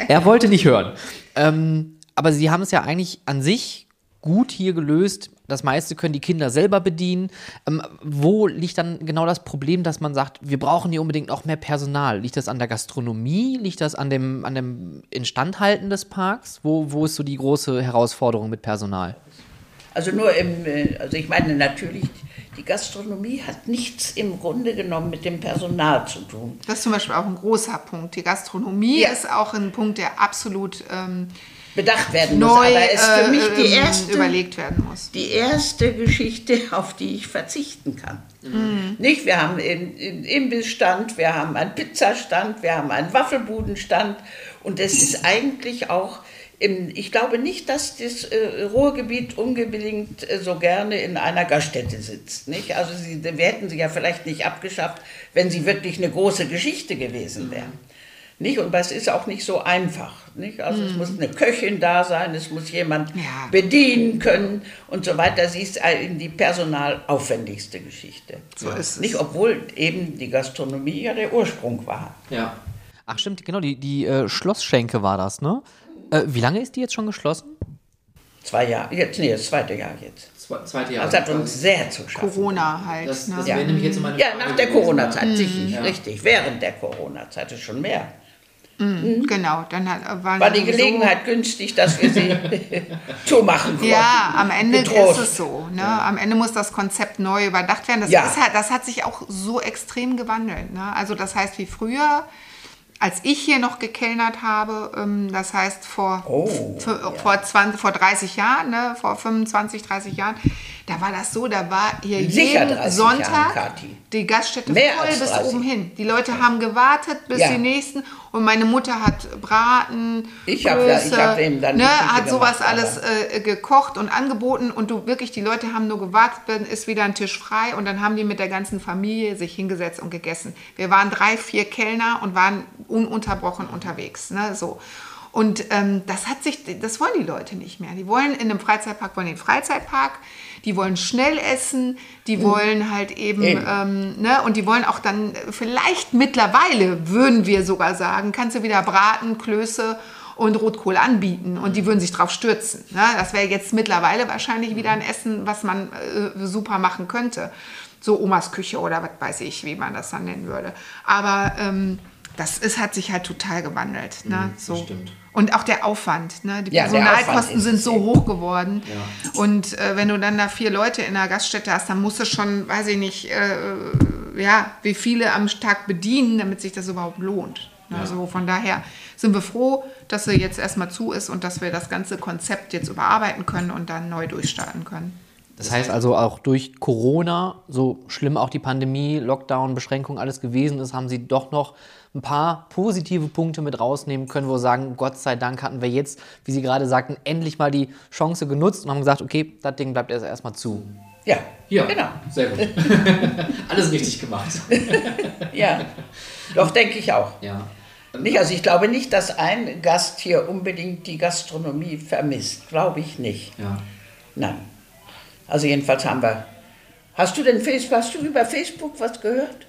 Er wollte nicht hören. Ähm, aber sie haben es ja eigentlich an sich gut hier gelöst. Das meiste können die Kinder selber bedienen. Ähm, wo liegt dann genau das Problem, dass man sagt, wir brauchen hier unbedingt noch mehr Personal? Liegt das an der Gastronomie? Liegt das an dem, an dem Instandhalten des Parks? Wo, wo ist so die große Herausforderung mit Personal? Also nur im, äh, also ich meine natürlich die Gastronomie hat nichts im Grunde genommen mit dem Personal zu tun. Das ist zum Beispiel auch ein großer Punkt. Die Gastronomie ja. ist auch ein Punkt, der absolut ähm, bedacht werden neu, muss. Aber es ist für mich die ähm, erste, überlegt werden muss. Die erste Geschichte, auf die ich verzichten kann. Mhm. Nicht? Wir haben einen Imbissstand, wir haben einen Pizzastand, wir haben einen Waffelbudenstand und es ist eigentlich auch ich glaube nicht, dass das äh, Ruhrgebiet unbedingt äh, so gerne in einer Gaststätte sitzt. Nicht? Also sie, wir hätten sie ja vielleicht nicht abgeschafft, wenn sie wirklich eine große Geschichte gewesen wären. Nicht? Und es ist auch nicht so einfach. Nicht? Also mhm. es muss eine Köchin da sein, es muss jemand ja. bedienen können und so weiter. Sie ist die personalaufwendigste Geschichte. So ist es. Nicht, obwohl eben die Gastronomie ja der Ursprung war. Ja. Ach stimmt, genau, die, die äh, Schlossschenke war das, ne? Äh, wie lange ist die jetzt schon geschlossen? Zwei Jahre, jetzt, nee, das zweite Jahr jetzt. Zwei, zweite Jahr. Das hat uns sehr zu schaffen. Corona halt. Das, das ne? ja. nämlich jetzt meine ja, nach der Corona-Zeit, mhm. sicher, ja. richtig. Während der Corona-Zeit ist schon mehr. Mhm, mhm. Genau, dann hat, war, war die Gelegenheit günstig, dass wir sie zumachen konnten. Ja, am Ende Getrost. ist es so. Ne? Ja. Am Ende muss das Konzept neu überdacht werden. Das, ja. ist halt, das hat sich auch so extrem gewandelt. Ne? Also das heißt, wie früher als ich hier noch gekellnert habe, ähm, das heißt vor, oh, ja. vor, 20, vor 30 Jahren, ne, vor 25, 30 Jahren, da war das so, da war hier jeden Sonntag Jahren, die Gaststätte Mehr voll bis oben hin. Die Leute haben gewartet bis ja. die nächsten und meine Mutter hat Braten, ich habe ja, hab eben dann ne, hat sowas gemacht, alles äh, gekocht und angeboten und du wirklich, die Leute haben nur gewartet, dann ist wieder ein Tisch frei und dann haben die mit der ganzen Familie sich hingesetzt und gegessen. Wir waren drei, vier Kellner und waren ununterbrochen unterwegs. Ne, so. Und ähm, das hat sich, das wollen die Leute nicht mehr. Die wollen in einem Freizeitpark, wollen den Freizeitpark die wollen schnell essen, die mhm. wollen halt eben, eben. Ähm, ne, und die wollen auch dann vielleicht mittlerweile, würden wir sogar sagen, kannst du wieder Braten, Klöße und Rotkohl anbieten und die würden sich drauf stürzen. Ne? Das wäre jetzt mittlerweile wahrscheinlich wieder ein Essen, was man äh, super machen könnte. So Omas Küche oder was weiß ich, wie man das dann nennen würde. Aber ähm, das ist, hat sich halt total gewandelt. Ne? Mhm, so. Stimmt. Und auch der Aufwand. Ne? Die ja, Personalkosten sind so hoch geworden. Ja. Und äh, wenn du dann da vier Leute in der Gaststätte hast, dann musst du schon, weiß ich nicht, äh, ja, wie viele am Tag bedienen, damit sich das überhaupt lohnt. Ne? Ja. Also von daher sind wir froh, dass sie jetzt erstmal zu ist und dass wir das ganze Konzept jetzt überarbeiten können und dann neu durchstarten können. Das heißt also auch durch Corona, so schlimm auch die Pandemie, Lockdown, Beschränkung alles gewesen ist, haben Sie doch noch ein paar positive Punkte mit rausnehmen können, wo wir sagen, Gott sei Dank hatten wir jetzt, wie Sie gerade sagten, endlich mal die Chance genutzt und haben gesagt, okay, das Ding bleibt erst erstmal zu. Ja, ja, genau. Sehr gut. Alles richtig gemacht. ja, doch denke ich auch. Ja. Nicht, also ich glaube nicht, dass ein Gast hier unbedingt die Gastronomie vermisst. Glaube ich nicht. Ja. Nein. Also jedenfalls haben wir. Hast du denn Facebook, hast du über Facebook was gehört?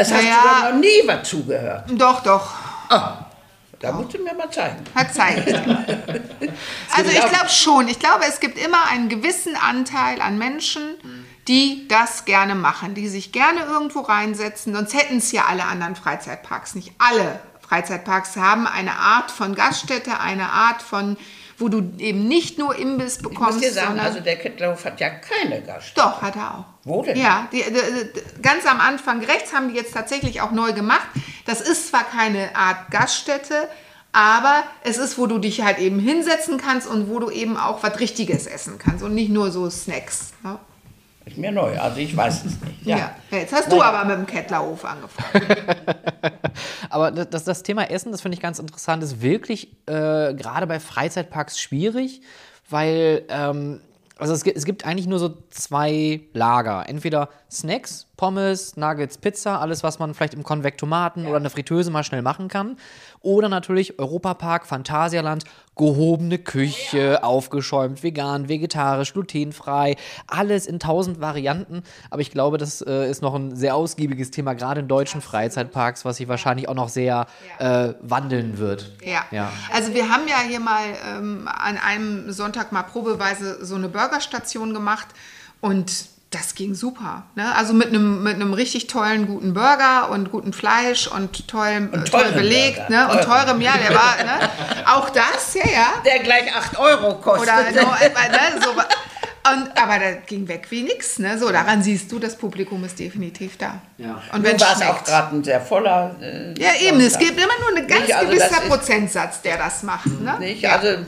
Es hast naja, du doch noch nie was zugehört. Doch, doch. Oh. Da musst du mir mal zeigen. Hat dir. Also ich glaube schon. Ich glaube, es gibt immer einen gewissen Anteil an Menschen, die das gerne machen, die sich gerne irgendwo reinsetzen. Sonst hätten es ja alle anderen Freizeitparks nicht. Alle Freizeitparks haben eine Art von Gaststätte, eine Art von wo du eben nicht nur Imbiss bekommst. Ich muss dir sagen, also der Kettlerhof hat ja keine Gaststätte. Doch, hat er auch. Wo denn? Ja, die, die, ganz am Anfang rechts haben die jetzt tatsächlich auch neu gemacht. Das ist zwar keine Art Gaststätte, aber es ist, wo du dich halt eben hinsetzen kannst und wo du eben auch was Richtiges essen kannst und nicht nur so Snacks. Ne? Ist mir neu, also ich weiß es nicht. Ja. ja. Jetzt hast du Nein. aber mit dem Kettlerhof angefangen. aber das, das Thema Essen, das finde ich ganz interessant, ist wirklich äh, gerade bei Freizeitparks schwierig, weil ähm, also es es gibt eigentlich nur so zwei Lager. Entweder Snacks, Pommes, Nuggets, Pizza, alles, was man vielleicht im Konvektomaten ja. oder eine Fritteuse mal schnell machen kann. Oder natürlich Europapark, Phantasialand, gehobene Küche, ja. aufgeschäumt, vegan, vegetarisch, glutenfrei, alles in tausend Varianten. Aber ich glaube, das äh, ist noch ein sehr ausgiebiges Thema, gerade in deutschen Freizeitparks, was sich wahrscheinlich auch noch sehr äh, wandeln wird. Ja. ja. also wir haben ja hier mal ähm, an einem Sonntag mal probeweise so eine Burgerstation gemacht und das ging super. Ne? Also mit einem mit richtig tollen, guten Burger und gutem Fleisch und tollem, und toll belegt. Ne? Und teurem, ja, der war, ne? auch das, ja, ja. Der gleich 8 Euro kostet. Oder, no, ne, so, und, aber das ging weg wie nix. Ne? So, daran siehst du, das Publikum ist definitiv da. Ja. Und wenn es auch gerade ein sehr voller. Äh, ja, eben, es gibt immer nur ein ganz nicht, also gewisser Prozentsatz, der das macht. Ne? Nicht, ja. also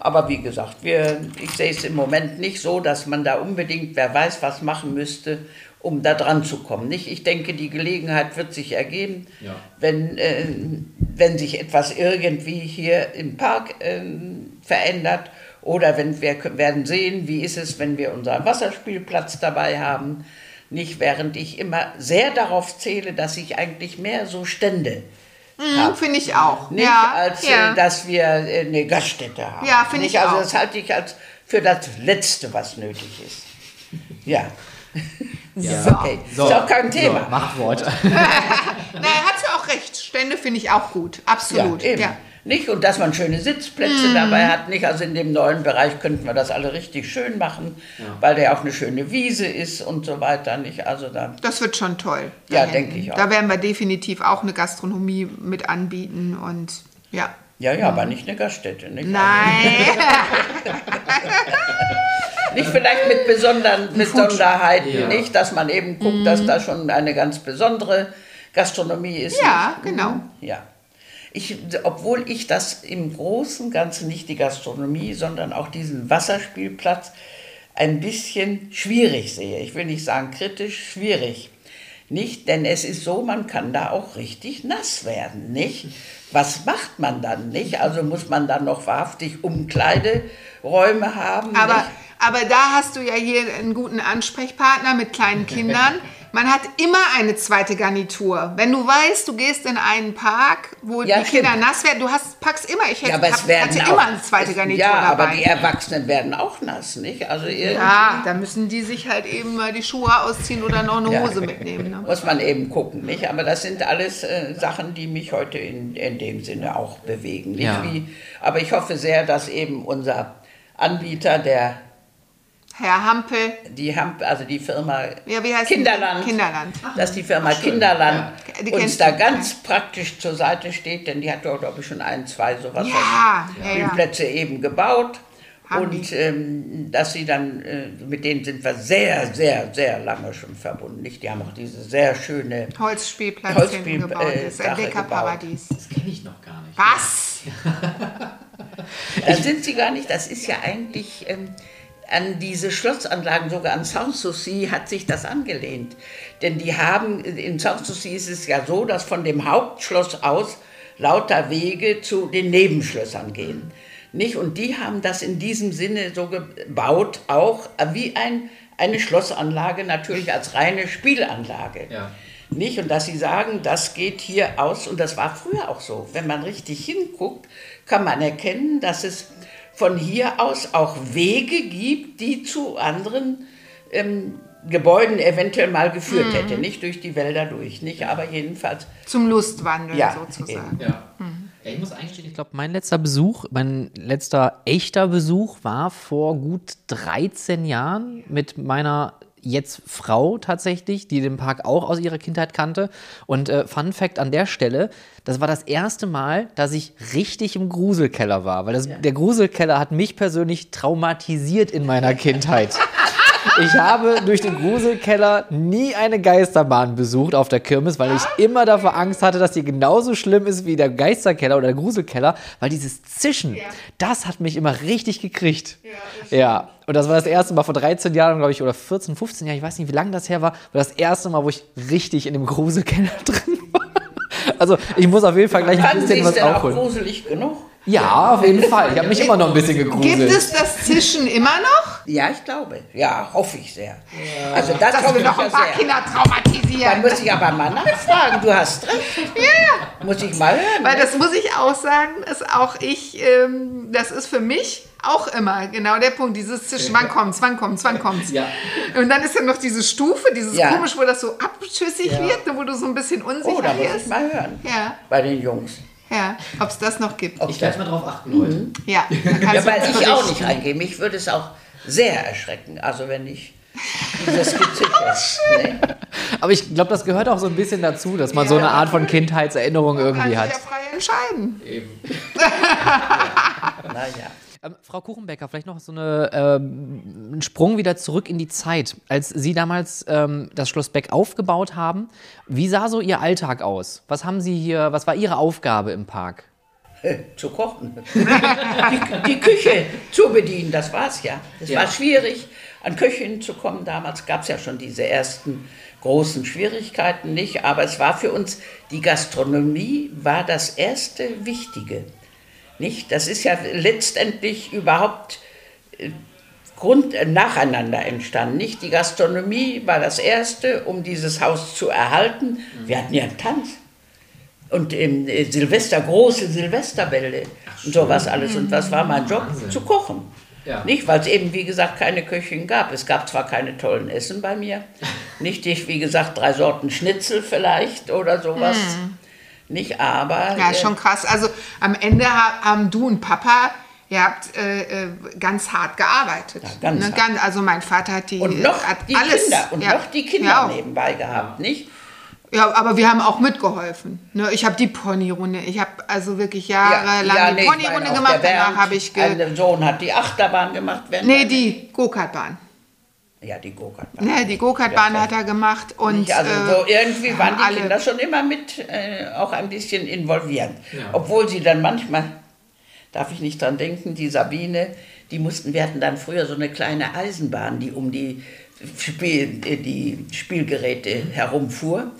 aber wie gesagt, wir, ich sehe es im Moment nicht so, dass man da unbedingt, wer weiß, was machen müsste, um da dran zu kommen. Nicht? Ich denke, die Gelegenheit wird sich ergeben, ja. wenn, äh, wenn sich etwas irgendwie hier im Park äh, verändert oder wenn wir werden sehen, wie ist es, wenn wir unseren Wasserspielplatz dabei haben. Nicht während ich immer sehr darauf zähle, dass ich eigentlich mehr so Stände Mhm, Finde ich auch. Nicht ja, als ja. Äh, dass wir äh, eine Gaststätte haben. Ja, finde ich also auch. das halte ich als für das Letzte, was nötig ist. Ja. ja. So. Okay. So. Ist auch kein Thema. So, Machtwort. naja, hat ja auch recht. Stände finde ich auch gut. Absolut. Ja, eben. Ja. Nicht? Und dass man schöne Sitzplätze mm. dabei hat. Nicht? Also in dem neuen Bereich könnten wir das alle richtig schön machen, ja. weil der auch eine schöne Wiese ist und so weiter. Nicht? Also dann, das wird schon toll. Ja, denke ich auch. Da werden wir definitiv auch eine Gastronomie mit anbieten und ja. Ja, ja, aber nicht eine Gaststätte. Nicht? Nein. nicht vielleicht mit besonderen Besonderheiten, ja. nicht, dass man eben guckt, dass mhm. da schon eine ganz besondere Gastronomie ist. Ja, nicht? genau. Ja. Ich, obwohl ich das im Großen und Ganzen nicht die Gastronomie, sondern auch diesen Wasserspielplatz ein bisschen schwierig sehe. Ich will nicht sagen kritisch, schwierig. Nicht, denn es ist so, man kann da auch richtig nass werden, nicht? Was macht man dann, nicht? Also muss man dann noch wahrhaftig Umkleideräume haben. Aber, aber da hast du ja hier einen guten Ansprechpartner mit kleinen Kindern. Man hat immer eine zweite Garnitur. Wenn du weißt, du gehst in einen Park, wo ja, die stimmt. Kinder nass werden, du hast, packst immer, ich hätte, ja, aber es werden hatte auch, immer eine zweite Garnitur ja, dabei. Ja, aber die Erwachsenen werden auch nass, nicht? Also ja, da müssen die sich halt eben mal die Schuhe ausziehen oder noch eine Hose ja. mitnehmen. Ne? Muss man eben gucken, nicht? Aber das sind alles äh, Sachen, die mich heute in, in dem Sinne auch bewegen. Nicht? Ja. Wie, aber ich hoffe sehr, dass eben unser Anbieter, der Herr Hampel. Die Hampel, also die Firma ja, wie heißt Kinderland. Die? Kinderland. Dass die Firma Ach, Kinderland ja. uns da ganz praktisch zur Seite steht, denn die hat dort, glaube ich, schon ein, zwei sowas ja, Spielplätze ja, eben gebaut. Haben und ähm, dass sie dann, äh, mit denen sind wir sehr, sehr, sehr lange schon verbunden. Nicht? Die haben auch diese sehr schöne Holzspielplatz Holzspiel, gebaut. Äh, das Entdeckerparadies. Das kenne ich noch gar nicht. Was? da sind sie gar nicht. Das ist ja eigentlich. Ähm, an diese Schlossanlagen, sogar an Sanssouci hat sich das angelehnt. Denn die haben, in Sanssouci ist es ja so, dass von dem Hauptschloss aus lauter Wege zu den Nebenschlössern gehen. Nicht? Und die haben das in diesem Sinne so gebaut, auch wie ein, eine Schlossanlage, natürlich als reine Spielanlage. Ja. Nicht? Und dass sie sagen, das geht hier aus, und das war früher auch so. Wenn man richtig hinguckt, kann man erkennen, dass es von hier aus auch Wege gibt, die zu anderen ähm, Gebäuden eventuell mal geführt mhm. hätte, nicht durch die Wälder durch, nicht, aber jedenfalls zum Lustwandeln ja, sozusagen. Ja. Mhm. Ich muss eingestehen, ich glaube, mein letzter Besuch, mein letzter echter Besuch war vor gut 13 Jahren mit meiner jetzt Frau tatsächlich, die den Park auch aus ihrer Kindheit kannte. Und äh, Fun Fact an der Stelle, das war das erste Mal, dass ich richtig im Gruselkeller war, weil das, ja. der Gruselkeller hat mich persönlich traumatisiert in meiner Kindheit. Ich habe durch den Gruselkeller nie eine Geisterbahn besucht auf der Kirmes, weil ich immer davor Angst hatte, dass die genauso schlimm ist wie der Geisterkeller oder der Gruselkeller, weil dieses Zischen, ja. das hat mich immer richtig gekriegt. Ja, ja, und das war das erste Mal vor 13 Jahren, glaube ich, oder 14, 15 Jahren, ich weiß nicht, wie lange das her war, war das erste Mal, wo ich richtig in dem Gruselkeller drin war. Also ich muss auf jeden Fall gleich ein bisschen was aufholen. Auch gruselig genug? Ja, auf jeden Fall. Ich habe mich immer noch ein bisschen gegruselt. Gibt es das Zischen immer noch? Ja, ich glaube. Ja, hoffe ich sehr. Ja. Also das, das würde doch ein paar sehr. Kinder traumatisieren. Dann muss ich aber mal nachfragen. Du hast recht. Ja. Muss ich mal hören. Weil das muss ich auch sagen, ist auch ich, ähm, das ist für mich auch immer genau der Punkt, dieses Zischen, wann kommt's, wann kommt's, wann kommt's. Ja. Und dann ist ja noch diese Stufe, dieses ja. komisch, wo das so abschüssig ja. wird, wo du so ein bisschen unsicher oh, da muss ich mal hören. Ja. Bei den Jungs. Ja, ob es das noch gibt. Ich werde mal drauf achten mhm. heute. Ja, ja weil ich auch nicht reingehe. Mich würde es auch sehr erschrecken. Also wenn ich dieses Gezicke. nee. Aber ich glaube, das gehört auch so ein bisschen dazu, dass man ja. so eine Art von Kindheitserinnerung irgendwie hat. Man kann sich ja frei entscheiden. Eben. naja. Ähm, Frau Kuchenbecker, vielleicht noch so eine, ähm, einen Sprung wieder zurück in die Zeit. Als Sie damals ähm, das Schloss Beck aufgebaut haben, wie sah so Ihr Alltag aus? Was haben Sie hier, was war Ihre Aufgabe im Park? Zu kochen. die, die, Küche zu bedienen, das war es ja. Es ja. war schwierig, an Köchinnen zu kommen. Damals gab es ja schon diese ersten großen Schwierigkeiten nicht, aber es war für uns, die Gastronomie war das erste Wichtige. Nicht? Das ist ja letztendlich überhaupt äh, Grund, äh, nacheinander entstanden. Nicht? Die Gastronomie war das Erste, um dieses Haus zu erhalten. Wir hatten ja einen Tanz. Und im äh, Silvester, große Silvesterbälle und sowas alles. Und was war mein Job? Wahnsinn. Zu kochen. Ja. Nicht, weil es eben, wie gesagt, keine Köchin gab. Es gab zwar keine tollen Essen bei mir. Nicht, ich, wie gesagt, drei Sorten Schnitzel vielleicht oder sowas. Mhm. Nicht aber. Ja, äh, schon krass. Also am Ende haben du und Papa Ihr habt äh, äh, ganz hart gearbeitet. Ja, ganz ne? hart. also mein Vater hat die, und noch die alles, Kinder und ja, noch die Kinder ja nebenbei gehabt, nicht? Ja, aber wir haben auch mitgeholfen. Ne? Ich habe die Ponyrunde, ich habe also wirklich jahrelang ja, ja, die nee, Ponyrunde gemacht. Danach habe ich ge Der Sohn hat die Achterbahn gemacht. Nee, die Go-Kart-Bahn. Ja, die Go-Kart-Bahn. Ja, die Go-Kart-Bahn hat er gemacht. Und, also so äh, irgendwie waren die alle. Kinder schon immer mit äh, auch ein bisschen involviert. Ja. Obwohl sie dann manchmal, darf ich nicht dran denken, die Sabine, die mussten, wir hatten dann früher so eine kleine Eisenbahn, die um die, Spiel, äh, die Spielgeräte herumfuhr.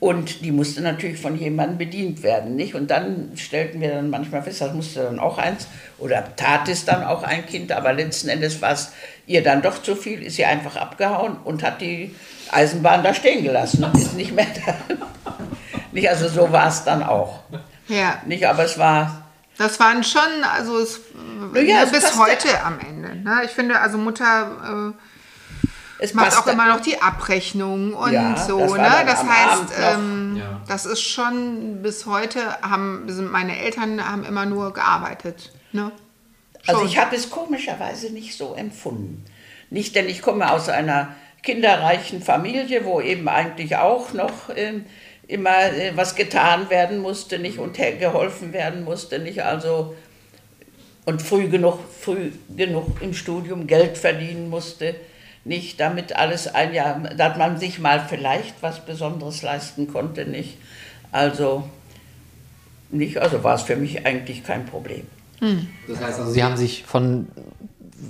Und die musste natürlich von jemandem bedient werden, nicht? Und dann stellten wir dann manchmal fest, das musste dann auch eins, oder tat es dann auch ein Kind, aber letzten Endes war es ihr dann doch zu viel, ist sie einfach abgehauen und hat die Eisenbahn da stehen gelassen und ist nicht mehr da. nicht, also so war es dann auch. Ja. Nicht, aber es war. Das waren schon, also es, ja, es bis heute ja. am Ende. Ne? Ich finde, also Mutter. Äh, es macht auch immer noch die Abrechnung und ja, so. Das, ne? das heißt, ähm, ja. das ist schon bis heute haben sind meine Eltern haben immer nur gearbeitet. Ne? Also ich habe es komischerweise nicht so empfunden. Nicht, denn ich komme aus einer kinderreichen Familie, wo eben eigentlich auch noch äh, immer äh, was getan werden musste, nicht und geholfen werden musste, nicht also und früh genug, früh genug im Studium Geld verdienen musste nicht, damit alles ein Jahr, dass man sich mal vielleicht was Besonderes leisten konnte, nicht. Also, nicht, also war es für mich eigentlich kein Problem. Hm. Das heißt also, Sie haben sich von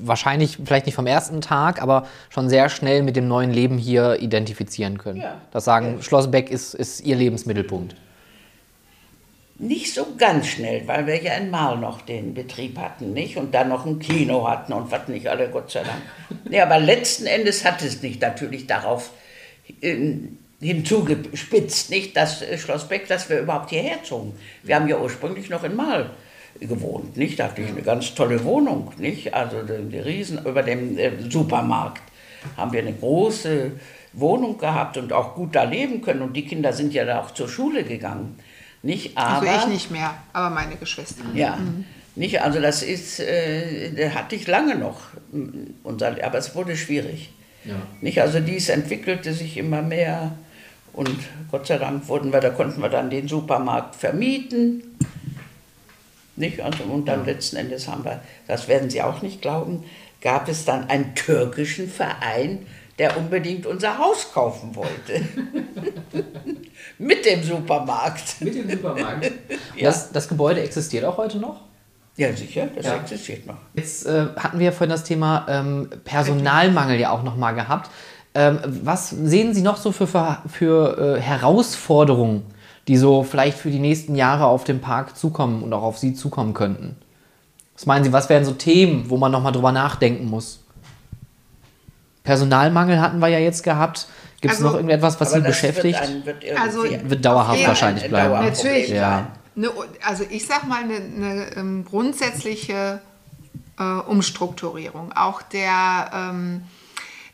wahrscheinlich vielleicht nicht vom ersten Tag, aber schon sehr schnell mit dem neuen Leben hier identifizieren können. Ja. Das sagen, ja. Schloss Beck ist, ist Ihr Lebensmittelpunkt. Nicht so ganz schnell, weil wir ja in Mal noch den Betrieb hatten, nicht? Und dann noch ein Kino hatten und was nicht alle, Gott sei Dank. nee, aber letzten Endes hat es nicht natürlich darauf hinzugespitzt, nicht, dass Schloss Beck, dass wir überhaupt hierher zogen. Wir haben ja ursprünglich noch in Mal gewohnt, nicht? Da hatte ich eine ganz tolle Wohnung, nicht? Also die, Riesen über dem äh, Supermarkt haben wir eine große Wohnung gehabt und auch gut da leben können und die Kinder sind ja da auch zur Schule gegangen. Nicht, aber, also ich nicht mehr, aber meine Geschwister. Ja, mhm. nicht, also das ist, äh, hatte ich lange noch, unser, aber es wurde schwierig. Ja. Nicht, also dies entwickelte sich immer mehr und Gott sei Dank wurden wir, da konnten wir dann den Supermarkt vermieten. Nicht? Also, und dann ja. letzten Endes haben wir, das werden Sie auch nicht glauben, gab es dann einen türkischen Verein, der unbedingt unser Haus kaufen wollte. Mit dem Supermarkt. Mit dem Supermarkt. ja. das, das Gebäude existiert auch heute noch? Ja, sicher, das ja. existiert noch. Jetzt äh, hatten wir vorhin das Thema ähm, Personalmangel ja auch nochmal gehabt. Ähm, was sehen Sie noch so für, für, für äh, Herausforderungen, die so vielleicht für die nächsten Jahre auf den Park zukommen und auch auf Sie zukommen könnten? Was meinen Sie, was wären so Themen, wo man nochmal drüber nachdenken muss? Personalmangel hatten wir ja jetzt gehabt. Gibt es also, noch irgendetwas, was Sie beschäftigt? Wird, ein, wird, also, wird dauerhaft wahrscheinlich bleiben. Natürlich. Ja. Ne, also ich sag mal eine, eine ähm, grundsätzliche äh, Umstrukturierung, auch der, ähm,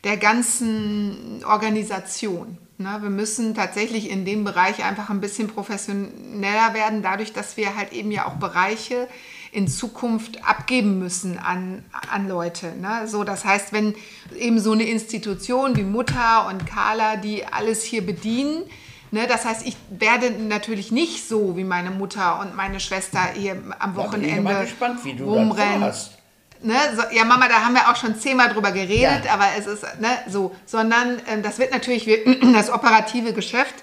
der ganzen Organisation. Ne? Wir müssen tatsächlich in dem Bereich einfach ein bisschen professioneller werden, dadurch, dass wir halt eben ja auch Bereiche in Zukunft abgeben müssen an, an Leute. Ne? So, das heißt, wenn eben so eine Institution wie Mutter und Carla, die alles hier bedienen, ne? das heißt, ich werde natürlich nicht so wie meine Mutter und meine Schwester hier am Wochenende ja, gespannt, wie du rumrennen. Hast. Ne, so, ja, Mama, da haben wir auch schon zehnmal drüber geredet, ja. aber es ist ne, so, sondern ähm, das wird natürlich das operative Geschäft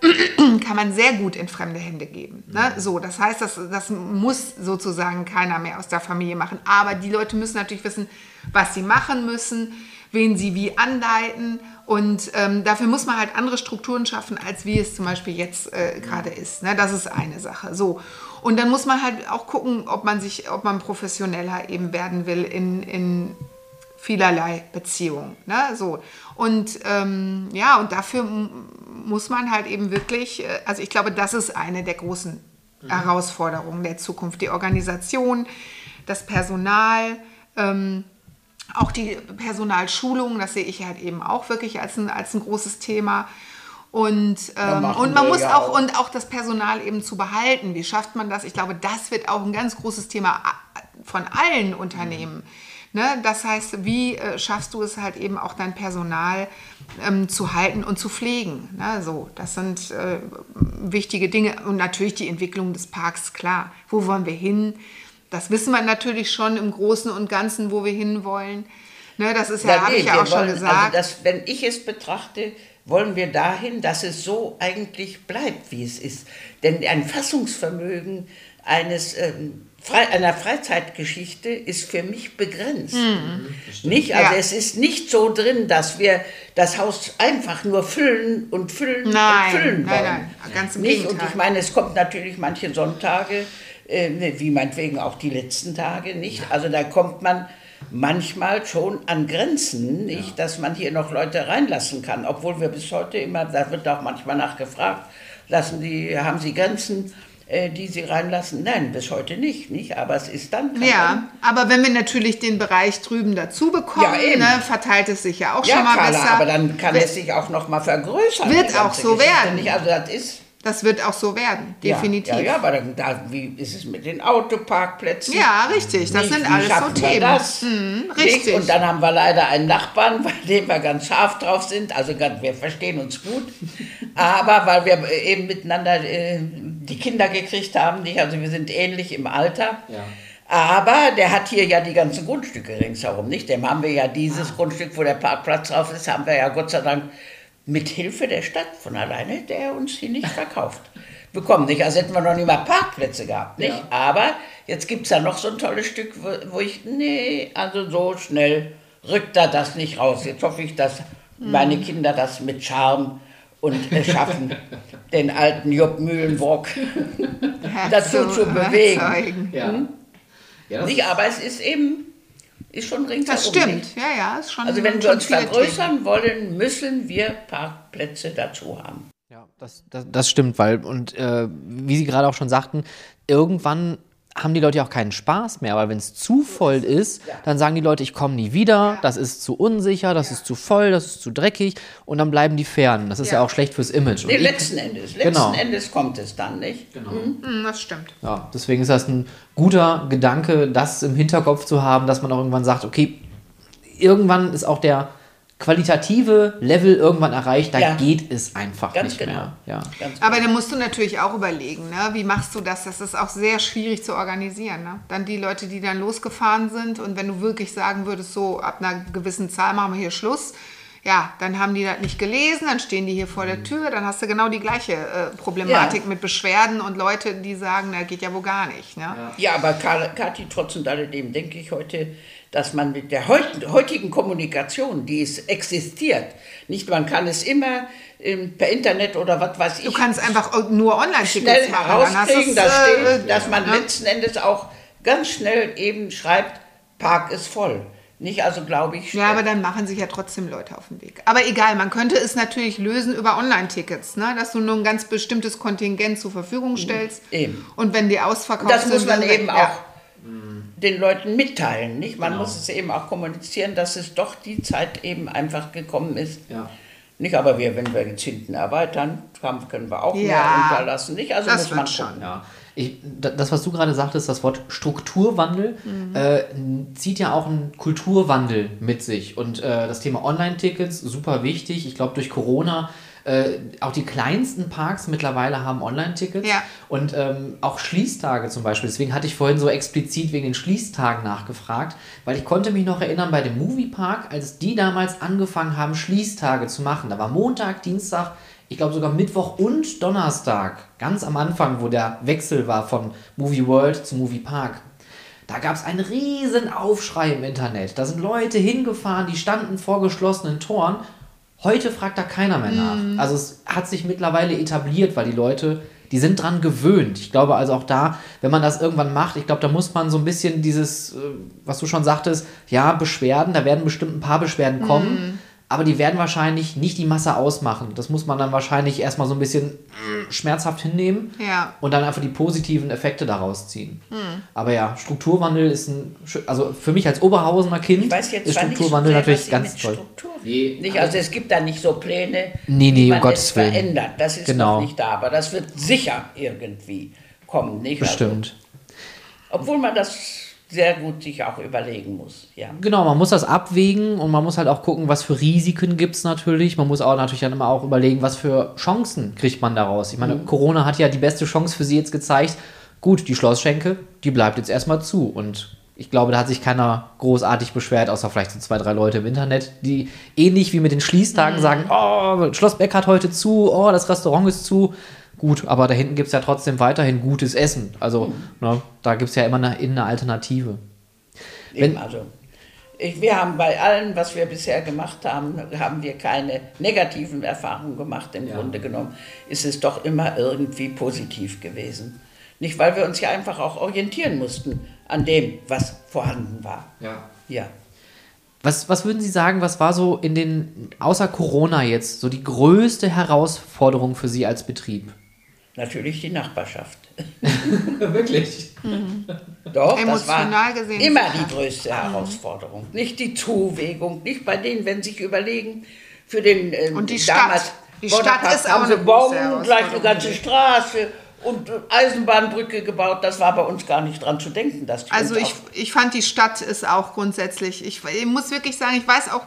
kann man sehr gut in fremde Hände geben. Ne? So, das heißt, das, das muss sozusagen keiner mehr aus der Familie machen. Aber die Leute müssen natürlich wissen, was sie machen müssen, wen sie wie anleiten. Und ähm, dafür muss man halt andere Strukturen schaffen, als wie es zum Beispiel jetzt äh, gerade ist. Ne? Das ist eine Sache. So. Und dann muss man halt auch gucken, ob man sich, ob man professioneller eben werden will in, in vielerlei Beziehungen. Ne? So. Und ähm, ja, und dafür muss man halt eben wirklich, äh, also ich glaube, das ist eine der großen mhm. Herausforderungen der Zukunft. Die Organisation, das Personal, ähm, auch die Personalschulung, das sehe ich halt eben auch wirklich als ein, als ein großes Thema. Und, ähm, und man muss auch, auch, und auch das Personal eben zu behalten. Wie schafft man das? Ich glaube, das wird auch ein ganz großes Thema äh, von allen Unternehmen. Mhm Ne? Das heißt, wie äh, schaffst du es halt eben auch dein Personal ähm, zu halten und zu pflegen? Ne? So, das sind äh, wichtige Dinge. Und natürlich die Entwicklung des Parks, klar. Wo wollen wir hin? Das wissen wir natürlich schon im Großen und Ganzen, wo wir hinwollen. Ne? Das ist ja, ja habe ich ja auch wollen, schon also gesagt. Also das, wenn ich es betrachte, wollen wir dahin, dass es so eigentlich bleibt, wie es ist. Denn ein Fassungsvermögen eines ähm, einer Freizeitgeschichte ist für mich begrenzt. Mhm. Nicht? Also ja. es ist nicht so drin, dass wir das Haus einfach nur füllen und füllen nein, und füllen wollen. Nein, nein, ganz im nicht? Und ich meine, es kommt natürlich manche Sonntage, äh, wie meinetwegen auch die letzten Tage, nicht? Also da kommt man manchmal schon an Grenzen, nicht, ja. dass man hier noch Leute reinlassen kann, obwohl wir bis heute immer, da wird auch manchmal nachgefragt, lassen die, haben sie Grenzen? Äh, die sie reinlassen? Nein, bis heute nicht, nicht? Aber es ist dann. Ja, aber wenn wir natürlich den Bereich drüben dazu bekommen, ja, ne, verteilt es sich ja auch ja, schon mal Carla, besser. aber dann kann es sich auch noch mal vergrößern. Wird auch so werden. Also das ist das wird auch so werden, definitiv. Ja, ja, aber dann, da, wie ist es mit den Autoparkplätzen? Ja, richtig, das wie, sind alles so Themen. Das? Mhm, richtig. Und dann haben wir leider einen Nachbarn, bei dem wir ganz scharf drauf sind. Also wir verstehen uns gut. aber weil wir eben miteinander äh, die Kinder gekriegt haben, nicht? also wir sind ähnlich im Alter. Ja. Aber der hat hier ja die ganzen Grundstücke ringsherum, nicht? Dem haben wir ja dieses ah. Grundstück, wo der Parkplatz drauf ist, haben wir ja Gott sei Dank mit Hilfe der Stadt von alleine hätte er uns hier nicht verkauft bekommen. Nicht? Also hätten wir noch nicht mal Parkplätze gehabt. Nicht? Ja. Aber jetzt gibt es ja noch so ein tolles Stück, wo, ich, nee, also so schnell rückt er das nicht raus. Jetzt hoffe ich, dass mhm. meine Kinder das mit Charme und es schaffen, den alten Job Mühlenbrock dazu zu bewegen. Ja. Hm? Ja, nicht, aber es ist eben ist schon ringsherum. Das stimmt, ja, ja. Ist schon, also wenn wir uns vergrößern Themen. wollen, müssen wir Parkplätze dazu haben. Ja, das, das, das stimmt, weil, und äh, wie Sie gerade auch schon sagten, irgendwann haben die Leute ja auch keinen Spaß mehr, weil wenn es zu voll ist, dann sagen die Leute, ich komme nie wieder, das ist zu unsicher, das ist zu voll, das ist zu dreckig und dann bleiben die fern. Das ist ja, Ja. auch schlecht fürs Image. Und Nee, ich- letzten Endes. Letzten Genau. Endes kommt es dann, nicht? Hm, das stimmt. Ja, deswegen ist das ein guter Gedanke, das im Hinterkopf zu haben, dass man auch irgendwann sagt, okay, irgendwann ist auch der qualitative Level irgendwann erreicht, da Ja. geht es einfach Ganz nicht genau. mehr. Ja. Ganz Aber dann musst du natürlich auch überlegen, ne? wie machst du das? Das ist auch sehr schwierig zu organisieren. Ne? Dann die Leute, die dann losgefahren sind und wenn du wirklich sagen würdest, so ab einer gewissen Zahl machen wir hier Schluss, ja, dann haben die das nicht gelesen, dann stehen die hier vor der Tür, dann hast du genau die gleiche äh, Problematik Ja. mit Beschwerden und Leute, die sagen, na geht ja wohl gar nicht. Ne? Ja, aber Karl- Kathi, trotz und alledem denke ich heute, dass man mit der heut, heutigen Kommunikation, die es existiert, nicht, man kann es immer ähm, per Internet oder was weiß ich, Du kannst einfach nur schnell Online-Tickets machen. herauskriegen, du's, da steht, äh, dass man ne? letzten Endes auch ganz schnell eben schreibt, Park ist voll. Nicht also, glaube ich, Ja, aber dann machen sich ja trotzdem Leute auf den Weg. Aber egal, man könnte es natürlich lösen über Online-Tickets, ne? dass du nur ein ganz bestimmtes Kontingent zur Verfügung stellst. Eben. Und wenn die ausverkauft das sind, muss man dann- eben ja. auch den Leuten mitteilen. Nicht? Man muss es eben auch kommunizieren, dass es doch die Zeit eben einfach gekommen ist. Ja. Nicht, aber wir, wenn wir jetzt hinten erweitern, haben, können wir auch Ja, mehr unterlassen. Nicht? Also das muss man gucken. schon. Ja. Ich, da- das, was du gerade sagtest, das Wort Strukturwandel, Mhm. äh, zieht ja auch einen Kulturwandel mit sich. Und äh, das Thema Online-Tickets, super wichtig. Ich glaube, durch Corona, äh, auch die kleinsten Parks mittlerweile haben Online-Tickets. Ja. Und ähm, auch Schließtage zum Beispiel. Deswegen hatte ich vorhin so explizit wegen den Schließtagen nachgefragt, weil ich konnte mich noch erinnern bei dem Moviepark, als die damals angefangen haben, Schließtage zu machen. Da war Montag, Dienstag, ich glaube sogar Mittwoch und Donnerstag, ganz am Anfang, wo der Wechsel war von Movie World zu Movie Park. Da gab es einen riesen Aufschrei im Internet. Da sind Leute hingefahren, die standen vor geschlossenen Toren. Heute fragt da keiner mehr nach. Also es hat sich mittlerweile etabliert, weil die Leute, die sind dran gewöhnt. Ich glaube also auch da, wenn man das irgendwann macht, ich glaube, da muss man so ein bisschen dieses, äh, was du schon sagtest, ja, Beschwerden, da werden bestimmt ein paar Beschwerden kommen, aber die werden wahrscheinlich nicht die Masse ausmachen. Das muss man dann wahrscheinlich erstmal so ein bisschen mm, schmerzhaft hinnehmen Ja. und dann einfach die positiven Effekte daraus ziehen. Aber ja, Strukturwandel ist ein, also für mich als Oberhausener Kind Ich weiß jetzt ist zwar nicht so Strukturwandel sehr, natürlich ganz toll. Struktur Nee, nicht, also es gibt da nicht so Pläne, Nee, nee, um man Gottes es Willen. verändert. Das ist Genau. noch nicht da, aber das wird sicher irgendwie kommen. Nicht? Bestimmt. Also, obwohl man das sehr gut sich auch überlegen muss. Ja. Genau, man muss das abwägen und man muss halt auch gucken, was für Risiken gibt es natürlich. Man muss auch natürlich dann immer auch überlegen, was für Chancen kriegt man daraus. Ich meine, Corona hat ja die beste Chance für sie jetzt gezeigt. Gut, die Schlossschenke, die bleibt jetzt erstmal zu. Und ich glaube, da hat sich keiner großartig beschwert, außer vielleicht so zwei, drei Leute im Internet, die ähnlich wie mit den Schließtagen sagen, oh, Schlossbeck hat heute zu, oh, das Restaurant ist zu. Gut, aber da hinten gibt es ja trotzdem weiterhin gutes Essen. Also, ne, da gibt es ja immer eine, eine Alternative. Eben, also, ich, wir haben bei allem, was wir bisher gemacht haben, haben wir keine negativen Erfahrungen gemacht. Im Grunde genommen ist es doch immer irgendwie positiv gewesen. Nicht, weil wir uns ja einfach auch orientieren mussten an dem, was vorhanden war. Ja. Ja. Was, was würden Sie sagen, was war so in den, außer Corona jetzt, so die größte Herausforderung für Sie als Betrieb? Natürlich die Nachbarschaft. Wirklich? Doch, das Emotional war gesehen immer die größte Herausforderung. Nicht die Zuwägung, nicht bei denen, wenn sie sich überlegen, für den ähm, Und die damals Stadt. Die Stadt ist auch haben sie eine Baum, gleich eine ganze Straße und äh, Eisenbahnbrücke gebaut. Das war bei uns gar nicht dran zu denken. Dass die Also ich, ich fand die Stadt ist auch grundsätzlich, ich, ich muss wirklich sagen, ich weiß auch,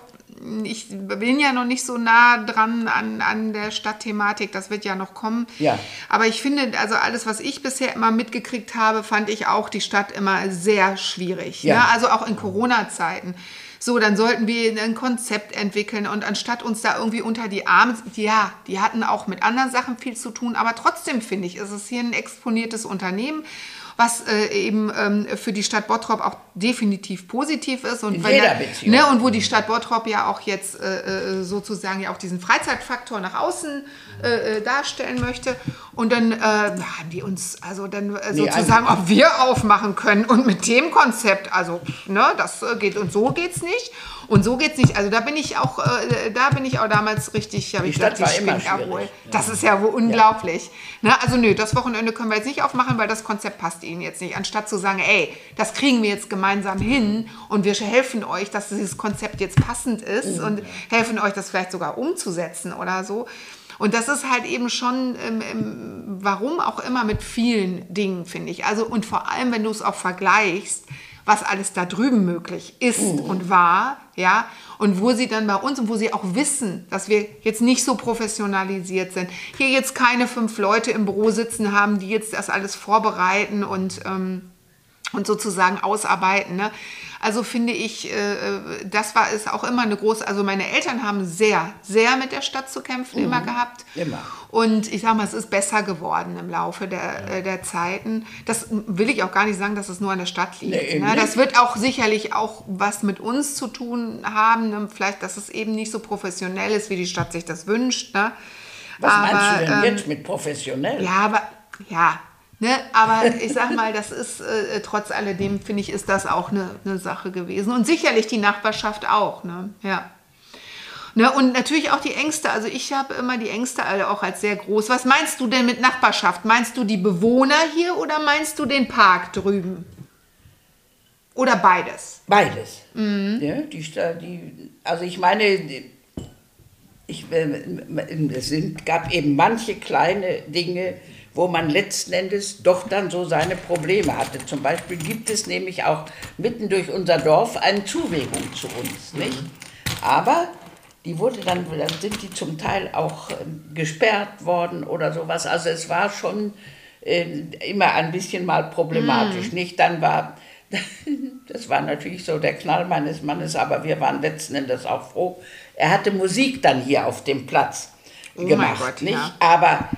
ich bin ja noch nicht so nah dran an, an der Stadtthematik, das wird ja noch kommen. Ja. Aber ich finde, also alles, was ich bisher immer mitgekriegt habe, fand ich auch die Stadt immer sehr schwierig. Ja. Ne? Also auch in Corona-Zeiten. So, dann sollten wir ein Konzept entwickeln und anstatt uns da irgendwie unter die Arme, ja, die hatten auch mit anderen Sachen viel zu tun, aber trotzdem finde ich, ist es hier ein exponiertes Unternehmen, was äh, eben ähm, für die Stadt Bottrop auch definitiv positiv ist und In jeder Beziehung. Ne, und wo die Stadt Bottrop ja auch jetzt äh, äh, sozusagen ja auch diesen Freizeitfaktor nach außen äh, äh, darstellen möchte. Und dann äh, haben die uns also dann äh, sozusagen, ob wir aufmachen können und mit dem Konzept, also ne, das geht und so geht's nicht. Und so geht's nicht. Also da bin ich auch, äh, da bin ich auch damals richtig, habe ich Stadt gesagt, war immer ja. Das ist ja wohl unglaublich. Ne? Also nö, das Wochenende können wir jetzt nicht aufmachen, weil das Konzept passt Ihnen jetzt nicht. Anstatt zu sagen, ey, das kriegen wir jetzt gemeinsam hin und wir helfen euch, dass dieses Konzept jetzt passend ist Mhm. und helfen euch, das vielleicht sogar umzusetzen oder so. Und das ist halt eben schon, ähm, ähm, warum auch immer mit vielen Dingen, finde ich. Also und vor allem, wenn du es auch vergleichst, was alles da drüben möglich ist und war, ja, und wo sie dann bei uns und wo sie auch wissen, dass wir jetzt nicht so professionalisiert sind, hier jetzt keine fünf Leute im Büro sitzen haben, die jetzt das alles vorbereiten und ähm, und sozusagen ausarbeiten. Ne? Also finde ich, äh, das war ist auch immer eine große, also meine Eltern haben sehr, sehr mit der Stadt zu kämpfen immer gehabt. Immer. Und ich sage mal, es ist besser geworden im Laufe der, äh, der Zeiten. Das will ich auch gar nicht sagen, dass es nur an der Stadt liegt. Nee, ne? Das wird auch sicherlich auch was mit uns zu tun haben. Ne? Vielleicht, dass es eben nicht so professionell ist, wie die Stadt sich das wünscht. Ne? Was meinst Aber, du denn ähm, jetzt mit professionell? ja, aber ja, ne, aber ich sag mal, das ist äh, trotz alledem, finde ich, ist das auch eine, eine Sache gewesen. Und sicherlich die Nachbarschaft auch, ne? Ja. Ne, und natürlich auch die Ängste. Also ich habe immer die Ängste alle auch als sehr groß. Was meinst du denn mit Nachbarschaft? Meinst du die Bewohner hier oder meinst du den Park drüben? Oder beides? Beides. Mhm. Ja, die, die, also ich meine, ich, äh, es sind, gab eben manche kleine Dinge, wo man letzten Endes doch dann so seine Probleme hatte. Zum Beispiel gibt es nämlich auch mitten durch unser Dorf eine Zuwegung zu uns, nicht? Aber die wurde dann, dann sind die zum Teil auch ähm, gesperrt worden oder sowas. Also es war schon äh, immer ein bisschen mal problematisch, nicht? Dann war das war natürlich so der Knall meines Mannes, aber wir waren letzten Endes auch froh. Er hatte Musik dann hier auf dem Platz Oh gemacht, Gott, nicht? ja. Aber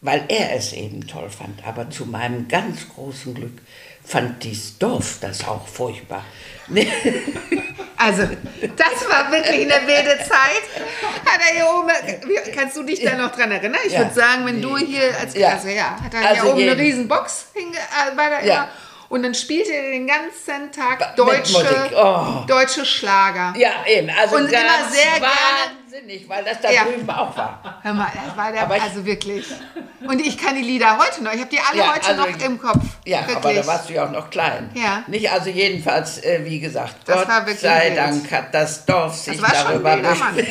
weil er es eben toll fand, aber zu meinem ganz großen Glück fand dieses Dorf das auch furchtbar. Also, das war wirklich eine wilde Zeit. Hat er hier oben, wie- kannst du dich da noch dran erinnern? Ich Ja. würde sagen, wenn du hier als Ja. Klasse, ja, hat er Also hier oben eine riesen Box, hinge, äh, Ja. Und dann spielte er den ganzen Tag deutsche, oh. deutsche Schlager. Ja, eben, also Und immer sehr gerne- wahnsinnig, weil das da Ja. drüben auch war. Hör mal, das war der, Aber also wirklich. Und ich kann die Lieder heute noch, ich habe die alle Ja, heute also noch im Kopf. Ja, wirklich. aber da warst du ja auch noch klein. Ja. Nicht, also jedenfalls, äh, wie gesagt, Das Gott war wirklich sei wild. Dank hat das Dorf sich das war schon darüber. Mann.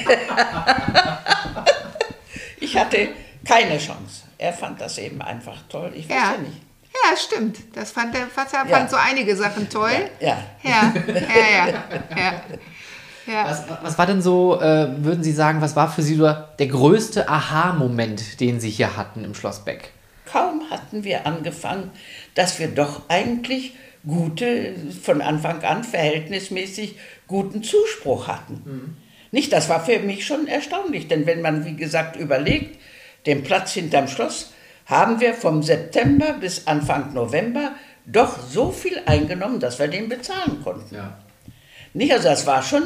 Ich hatte keine Chance. Er fand das eben einfach toll. Ich weiß Ja. ja nicht. Ja, stimmt. Das fand der Vater Ja. fand so einige Sachen toll. Ja. Ja, ja, ja. ja. ja. Was, was war denn so, äh, würden Sie sagen, was war für Sie so der größte Aha-Moment, den Sie hier hatten im Schloss Beck? Kaum hatten wir angefangen, dass wir doch eigentlich gute, von Anfang an verhältnismäßig guten Zuspruch hatten. Nicht, das war für mich schon erstaunlich, denn wenn man, wie gesagt, überlegt, den Platz hinterm Schloss haben wir vom September bis Anfang November doch so viel eingenommen, dass wir den bezahlen konnten. Nicht, also das war schon,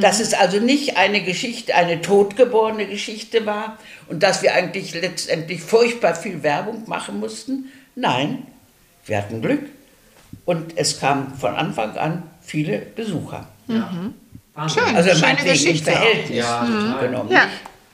dass es also nicht eine Geschichte, eine totgeborene Geschichte war und dass wir eigentlich letztendlich furchtbar viel Werbung machen mussten. Nein, wir hatten Glück und es kamen von Anfang an viele Besucher. Schön, Also schöne Geschichte. auch. Verhältnis genommen. Ja.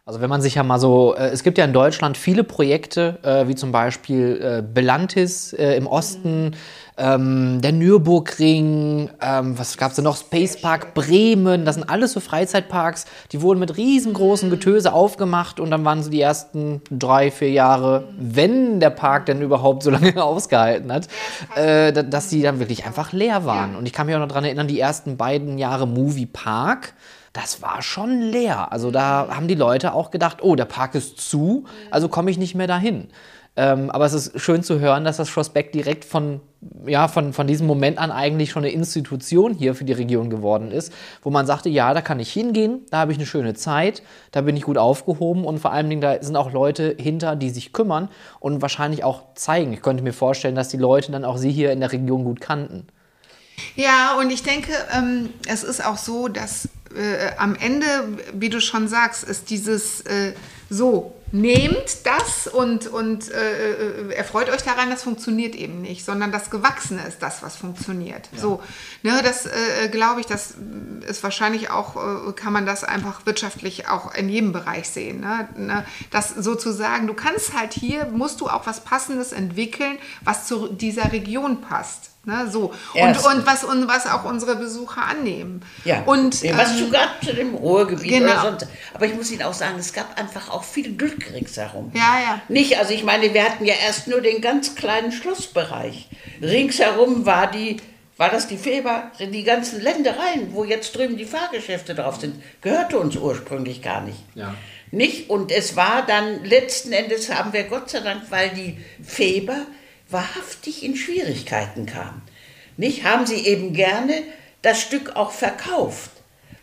Also wenn man sich ja mal so, äh, es gibt ja in Deutschland viele Projekte, äh, wie zum Beispiel äh, Belantis äh, im Osten, ähm, der Nürburgring, ähm, was gab es denn noch, Space Park Bremen, das sind alles so Freizeitparks, die wurden mit riesengroßen Getöse aufgemacht und dann waren so die ersten drei, vier Jahre, wenn der Park denn überhaupt so lange ausgehalten hat, äh, da- dass die dann wirklich einfach leer waren. Und ich kann mich auch noch daran erinnern, die ersten beiden Jahre Movie Park, das war schon leer. Also da haben die Leute auch gedacht, oh, der Park ist zu, also komme ich nicht mehr dahin. Ähm, aber es ist schön zu hören, dass das Schloss Beck direkt von, ja, von, von diesem Moment an eigentlich schon eine Institution hier für die Region geworden ist, wo man sagte, ja, da kann ich hingehen, da habe ich eine schöne Zeit, da bin ich gut aufgehoben und vor allen Dingen, da sind auch Leute hinter, die sich kümmern und wahrscheinlich auch zeigen. Ich könnte mir vorstellen, dass die Leute dann auch sie hier in der Region gut kannten. Ja, und ich denke, ähm, es ist auch so, dass äh, am Ende, wie du schon sagst, ist dieses äh, so, nehmt das und, und äh, äh, erfreut euch daran, das funktioniert eben nicht, sondern das Gewachsene ist das, was funktioniert. Ja. So, ne, das äh, glaube ich, das ist wahrscheinlich auch, äh, kann man das einfach wirtschaftlich auch in jedem Bereich sehen. Ne? ne? Das sozusagen, du kannst halt hier, musst du auch was Passendes entwickeln, was zu dieser Region passt. Ne, so. Und, und, was, und was auch unsere Besucher annehmen. Ja. Und, was ähm, gerade zu dem Ruhrgebiet genau. oder sonst. Aber ich muss Ihnen auch sagen, es gab einfach auch viel Glück ringsherum. Ja, ja. Nicht, also ich meine, wir hatten ja erst nur den ganz kleinen Schlossbereich. Ringsherum war die, war das die Feber, die ganzen Ländereien, wo jetzt drüben die Fahrgeschäfte drauf sind, gehörte uns ursprünglich gar nicht. Ja. Nicht? Und es war dann, letzten Endes haben wir Gott sei Dank, weil die Feber wahrhaftig in Schwierigkeiten kam. Nicht haben sie eben gerne das Stück auch verkauft.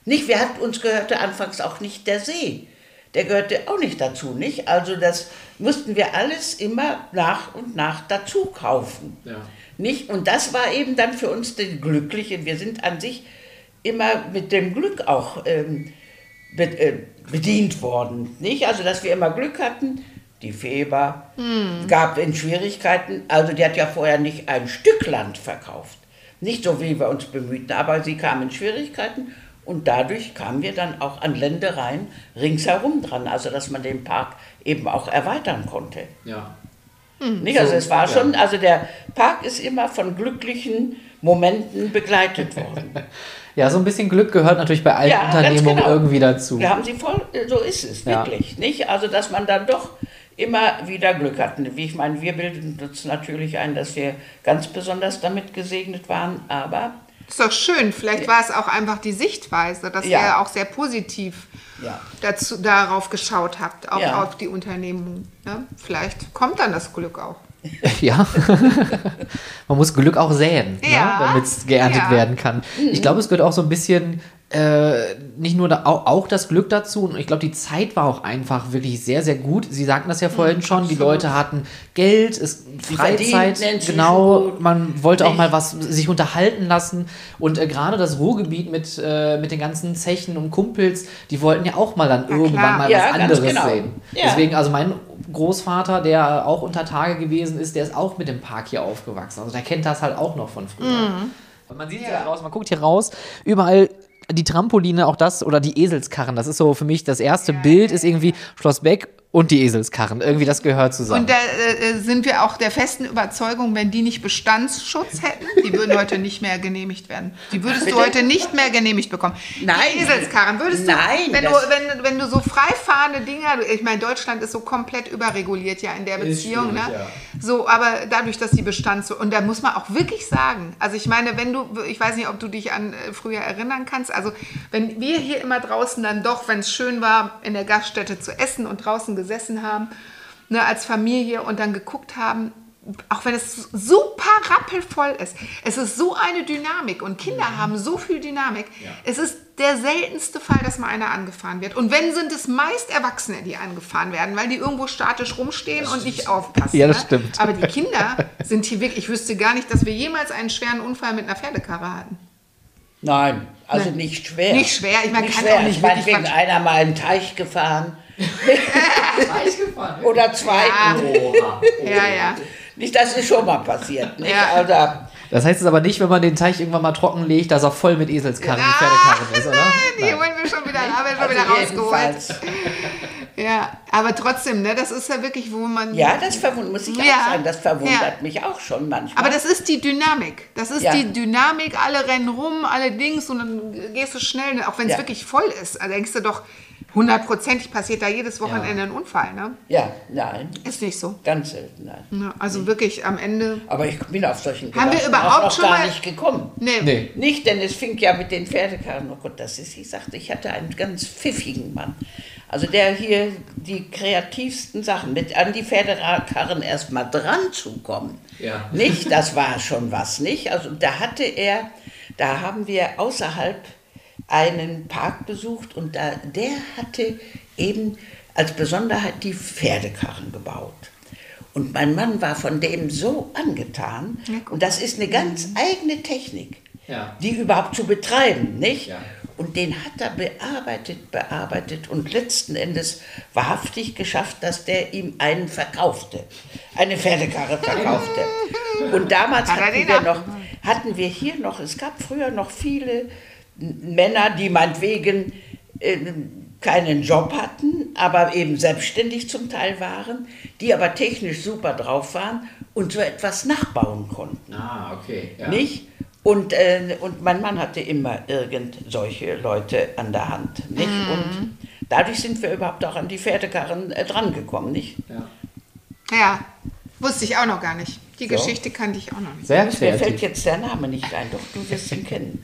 Nicht, wir hatten uns gehörte anfangs auch nicht der See. Der gehörte auch nicht dazu, nicht? Also das mussten wir alles immer nach und nach dazu kaufen. Ja. Nicht? Und das war eben dann für uns das Glückliche. Wir sind an sich immer mit dem Glück auch ähm, äh, bedient worden. Nicht? Also dass wir immer Glück hatten, die Feber, hm. gab in Schwierigkeiten. Also die hat ja vorher nicht ein Stück Land verkauft. Nicht so, wie wir uns bemühten, aber sie kam in Schwierigkeiten und dadurch kamen wir dann auch an Ländereien ringsherum dran, also dass man den Park eben auch erweitern konnte. Ja. Hm. Nicht? Also so, es war schon, also der Park ist immer von glücklichen Momenten begleitet worden. Ja, so ein bisschen Glück gehört natürlich bei allen ja, Unternehmungen genau. irgendwie dazu. Da haben Sie voll, so ist es, wirklich. Ja. Nicht? Also, dass man dann doch immer wieder Glück hatten. Wie ich meine, wir bilden uns natürlich ein, dass wir ganz besonders damit gesegnet waren, aber. Ist doch schön. Vielleicht ja. war es auch einfach die Sichtweise, dass ja. ihr auch sehr positiv ja. dazu, darauf geschaut habt, auch auf die Unternehmung. Ne? Vielleicht kommt dann das Glück auch. ja, man muss Glück auch säen, ne? damit es geerntet werden kann. Ich glaube, es gehört auch so ein bisschen äh, nicht nur da, auch, auch, das Glück dazu und ich glaube, die Zeit war auch einfach wirklich sehr, sehr gut. Sie sagten das ja vorhin mhm, schon, Absolut. die Leute hatten Geld, es, Freizeit, genau, man wollte auch mal was sich unterhalten lassen und äh, gerade das Ruhrgebiet mit, äh, mit den ganzen Zechen und Kumpels, die wollten ja auch mal dann ja, irgendwann klar. mal ja, was anderes genau. sehen. Ja. Deswegen, also mein Großvater, der auch unter Tage gewesen ist, der ist auch mit dem Park hier aufgewachsen. Also der kennt das halt auch noch von früher. Mhm. Man sieht ja. ja raus, man guckt hier raus, überall die Trampoline, auch das, oder die Eselskarren, das ist so für mich das erste Bild, ist irgendwie Schloss Beck und die Eselskarren. Irgendwie das gehört zusammen. Und da äh, sind wir auch der festen Überzeugung, wenn die nicht Bestandsschutz hätten, die würden heute nicht mehr genehmigt werden. Die würdest Bitte? du heute nicht mehr genehmigt bekommen. Nein. Die Eselskarren würdest Nein, du, wenn du, wenn, wenn du so freifahrende Dinger, ich meine, Deutschland ist so komplett überreguliert ja in der Beziehung, ne? Ja. So, aber dadurch, dass die Bestands, und da muss man auch wirklich sagen, also ich meine, wenn du, ich weiß nicht, ob du dich an äh, früher erinnern kannst, also wenn wir hier immer draußen dann doch, wenn es schön war, in der Gaststätte zu essen und draußen gesessen haben, ne, als Familie und dann geguckt haben, auch wenn es super rappelvoll ist, es ist so eine Dynamik und Kinder mhm. haben so viel Dynamik. Ja. Es ist der seltenste Fall, dass mal einer angefahren wird. Und wenn, sind es meist Erwachsene, die angefahren werden, weil die irgendwo statisch rumstehen das und nicht aufpassen. Ja, das ne? stimmt. Aber die Kinder sind hier wirklich, ich wüsste gar nicht, dass wir jemals einen schweren Unfall mit einer Pferdekarre hatten. Nein, also Nein. nicht schwer. Nicht schwer, ich meine, kann schwer. auch nicht ich meine, wegen einer mal einen Teich gefahren oder zwei. Ja. ja, ja. Nicht, das ist schon mal passiert. Nicht? Ja. Also, das heißt es aber nicht, wenn man den Teich irgendwann mal trocken legt, dass er voll mit Eselskarren und Pferdekarren ist, oder? Nein, die holen wir schon wieder, haben wir schon also wieder rausgeholt. Ja, aber trotzdem, ne, das ist ja wirklich, wo man. Ja, das verwundert, muss ich ja, auch sagen, das verwundert ja. mich auch schon manchmal. Aber das ist die Dynamik. Das ist ja. die Dynamik, alle rennen rum, alle Dings und dann gehst du schnell, auch wenn es wirklich voll ist. Also denkst du doch, hundertprozentig passiert da jedes Wochenende ein Unfall, ne? Ja, nein. Ist nicht so. Ganz selten, nein. Ja, also wirklich am Ende. Aber ich bin auf solchen Haben wir überhaupt noch schon gar mal nicht gekommen. Nee. nee. Nicht, denn es fing ja mit den Pferdekarren. Oh Gott, das ist, ich sagte, ich hatte einen ganz pfiffigen Mann. Also der hier die kreativsten Sachen, mit an die Pferdekarren erstmal dran zu kommen. Ja. Nicht, das war schon was, nicht? Also da hatte er, da haben wir außerhalb einen Park besucht und da, der hatte eben als Besonderheit die Pferdekarren gebaut. Und mein Mann war von dem so angetan. Und das ist eine ganz eigene Technik, ja. die überhaupt zu betreiben, nicht? Ja. Und den hat er bearbeitet, bearbeitet und letzten Endes wahrhaftig geschafft, dass der ihm einen verkaufte, eine Pferdekarre verkaufte. Und damals hatten wir, noch, hatten wir hier noch, es gab früher noch viele Männer, die meinetwegen äh, keinen Job hatten, aber eben selbstständig zum Teil waren, die aber technisch super drauf waren und so etwas nachbauen konnten. Ah, okay. Ja. Nicht? Und, äh, und mein Mann hatte immer irgend solche Leute an der Hand. Nicht? Mhm. Und dadurch sind wir überhaupt auch an die Pferdekarren äh, drangekommen. Nicht? Ja. ja, wusste ich auch noch gar nicht. Die so. Geschichte kannte ich auch noch nicht. Sehr Mir fällt jetzt der Name nicht ein, doch du wirst ihn kennen.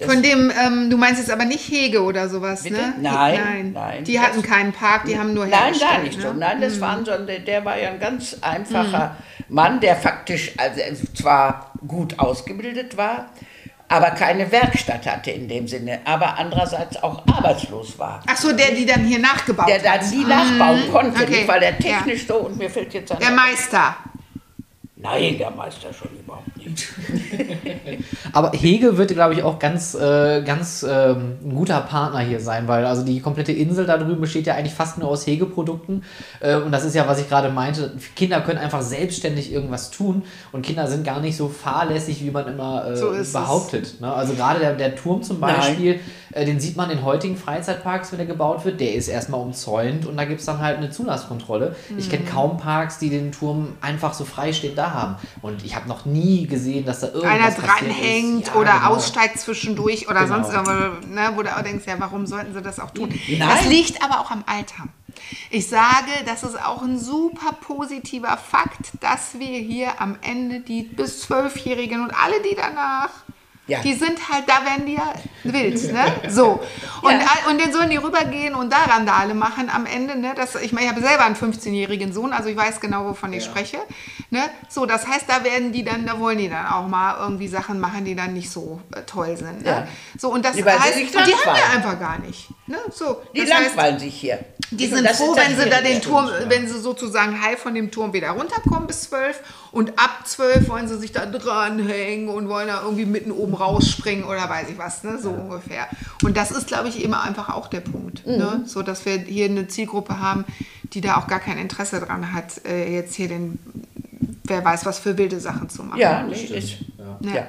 Von dem, ähm, du meinst jetzt aber nicht Hege oder sowas, Bitte? ne? Nein, nein. nein die hatten keinen Park, die haben nur Nein, gar nicht ne? so. Nein, das mhm. waren so, der war ja ein ganz einfacher mhm. Mann, der faktisch also zwar gut ausgebildet war, aber keine Werkstatt hatte in dem Sinne, aber andererseits auch arbeitslos war. Ach so, der die dann hier nachgebaut der hat. Der dann die nachbauen mhm. konnte, okay. nicht, weil der technisch ja. so, und mir fällt jetzt an. Der Meister. Nein, der Meister schon überhaupt. Aber Hege wird, glaube ich, auch ganz, äh, ganz ähm, ein guter Partner hier sein, weil also die komplette Insel da drüben besteht ja eigentlich fast nur aus Hegeprodukten. Äh, und das ist ja, was ich gerade meinte. Kinder können einfach selbstständig irgendwas tun und Kinder sind gar nicht so fahrlässig, wie man immer äh, so behauptet. Ne? Also gerade der, der Turm zum Beispiel. Äh, den sieht man in heutigen Freizeitparks, wenn der gebaut wird. Der ist erstmal umzäunt und da gibt es dann halt eine Zulasskontrolle. Mhm. Ich kenne kaum Parks, die den Turm einfach so freistehend da haben. Und ich habe noch nie gesehen, dass da irgendwas Einer dranhängt ja, oder genau. aussteigt zwischendurch oder genau. sonst irgendwas, ne, wo du auch denkst, ja, warum sollten sie das auch tun? Nein. Das liegt aber auch am Alter. Ich sage, das ist auch ein super positiver Fakt, dass wir hier am Ende die bis Zwölfjährigen und alle, die danach ja. Die sind halt, da werden die ja wild, ne? So. Und, ja. und dann sollen die rübergehen und da Randale machen am Ende, ne? Das, ich meine, ich habe selber einen 15-jährigen Sohn, also ich weiß genau, wovon ich ja. spreche. Ne? So, das heißt, da werden die dann, da wollen die dann auch mal irgendwie Sachen machen, die dann nicht so äh, toll sind. Ne? So, und das die heißt, und die haben wir einfach gar nicht. Ne? So, die langweilen heißt, sich hier. Die sind froh, wenn sie da den Turm, wenn sie sozusagen heil von dem Turm wieder runterkommen bis zwölf und ab zwölf wollen sie sich da dranhängen und wollen da irgendwie mitten oben rausspringen oder weiß ich was, ne? so ja. ungefähr. Und das ist, glaube ich, immer einfach auch der Punkt. Mhm. Ne? So, dass wir hier eine Zielgruppe haben, die da auch gar kein Interesse dran hat, äh, jetzt hier den, wer weiß, was für wilde Sachen zu machen. Ja, nee, ist, ja. ja.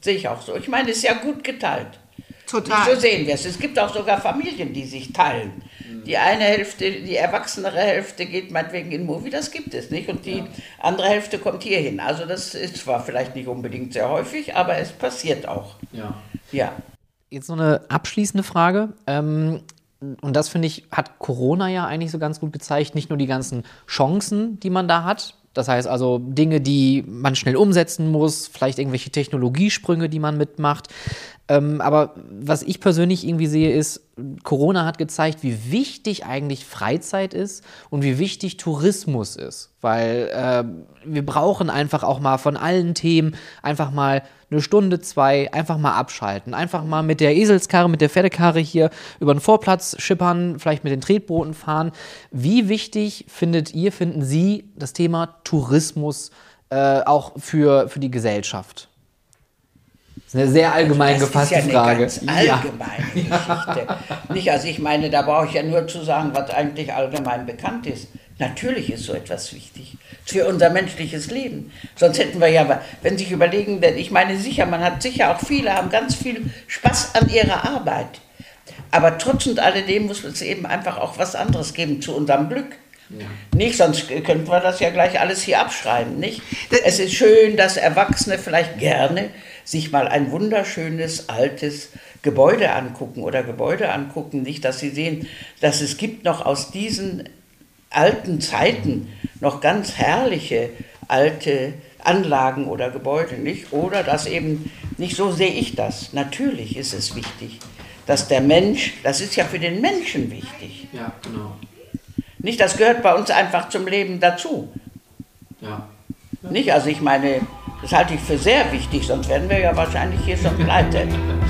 sehe ich auch so. Ich meine, es ist ja gut geteilt. Total. Nicht so sehen wir es. Es gibt auch sogar Familien, die sich teilen. Die eine Hälfte, die erwachsenere Hälfte geht meinetwegen in Movie, das gibt es nicht. Und die ja. andere Hälfte kommt hierhin. Also das ist zwar vielleicht nicht unbedingt sehr häufig, aber es passiert auch. Ja. ja. Jetzt noch eine abschließende Frage. Ähm, und das finde ich, hat Corona ja eigentlich so ganz gut gezeigt. Nicht nur die ganzen Chancen, die man da hat, das heißt also Dinge, die man schnell umsetzen muss, vielleicht irgendwelche Technologiesprünge, die man mitmacht. Ähm, aber was ich persönlich irgendwie sehe, ist, Corona hat gezeigt, wie wichtig eigentlich Freizeit ist und wie wichtig Tourismus ist. Weil äh, wir brauchen einfach auch mal von allen Themen einfach mal eine Stunde, zwei, einfach mal abschalten. Einfach mal mit der Eselskarre, mit der Pferdekarre hier über den Vorplatz schippern, vielleicht mit den Tretbooten fahren. Wie wichtig findet ihr, finden Sie das Thema Tourismus äh, auch für, für die Gesellschaft? Das ist eine sehr allgemein das gefasste ja Frage. Eine ganz allgemeine. Geschichte. Nicht, also ich meine, da brauche ich ja nur zu sagen, was eigentlich allgemein bekannt ist. Natürlich ist so etwas wichtig für unser menschliches Leben. Sonst hätten wir ja, wenn Sie sich überlegen, denn ich meine sicher, man hat sicher auch viele, haben ganz viel Spaß an ihrer Arbeit. Aber trotz und alledem muss es eben einfach auch was anderes geben zu unserem Glück. Ja. Nicht, sonst könnten wir das ja gleich alles hier abschreiben, nicht? Es ist schön, dass Erwachsene vielleicht gerne sich mal ein wunderschönes altes Gebäude angucken oder Gebäude angucken, nicht, dass sie sehen, dass es gibt noch aus diesen alten Zeiten noch ganz herrliche alte Anlagen oder Gebäude, nicht? Oder dass eben, nicht so sehe ich das. Natürlich ist es wichtig, dass der Mensch, das ist ja für den Menschen wichtig. Ja, genau. Nicht, das gehört bei uns einfach zum Leben dazu. Ja. Nicht, also ich meine, das halte ich für sehr wichtig, sonst werden wir ja wahrscheinlich hier schon pleite.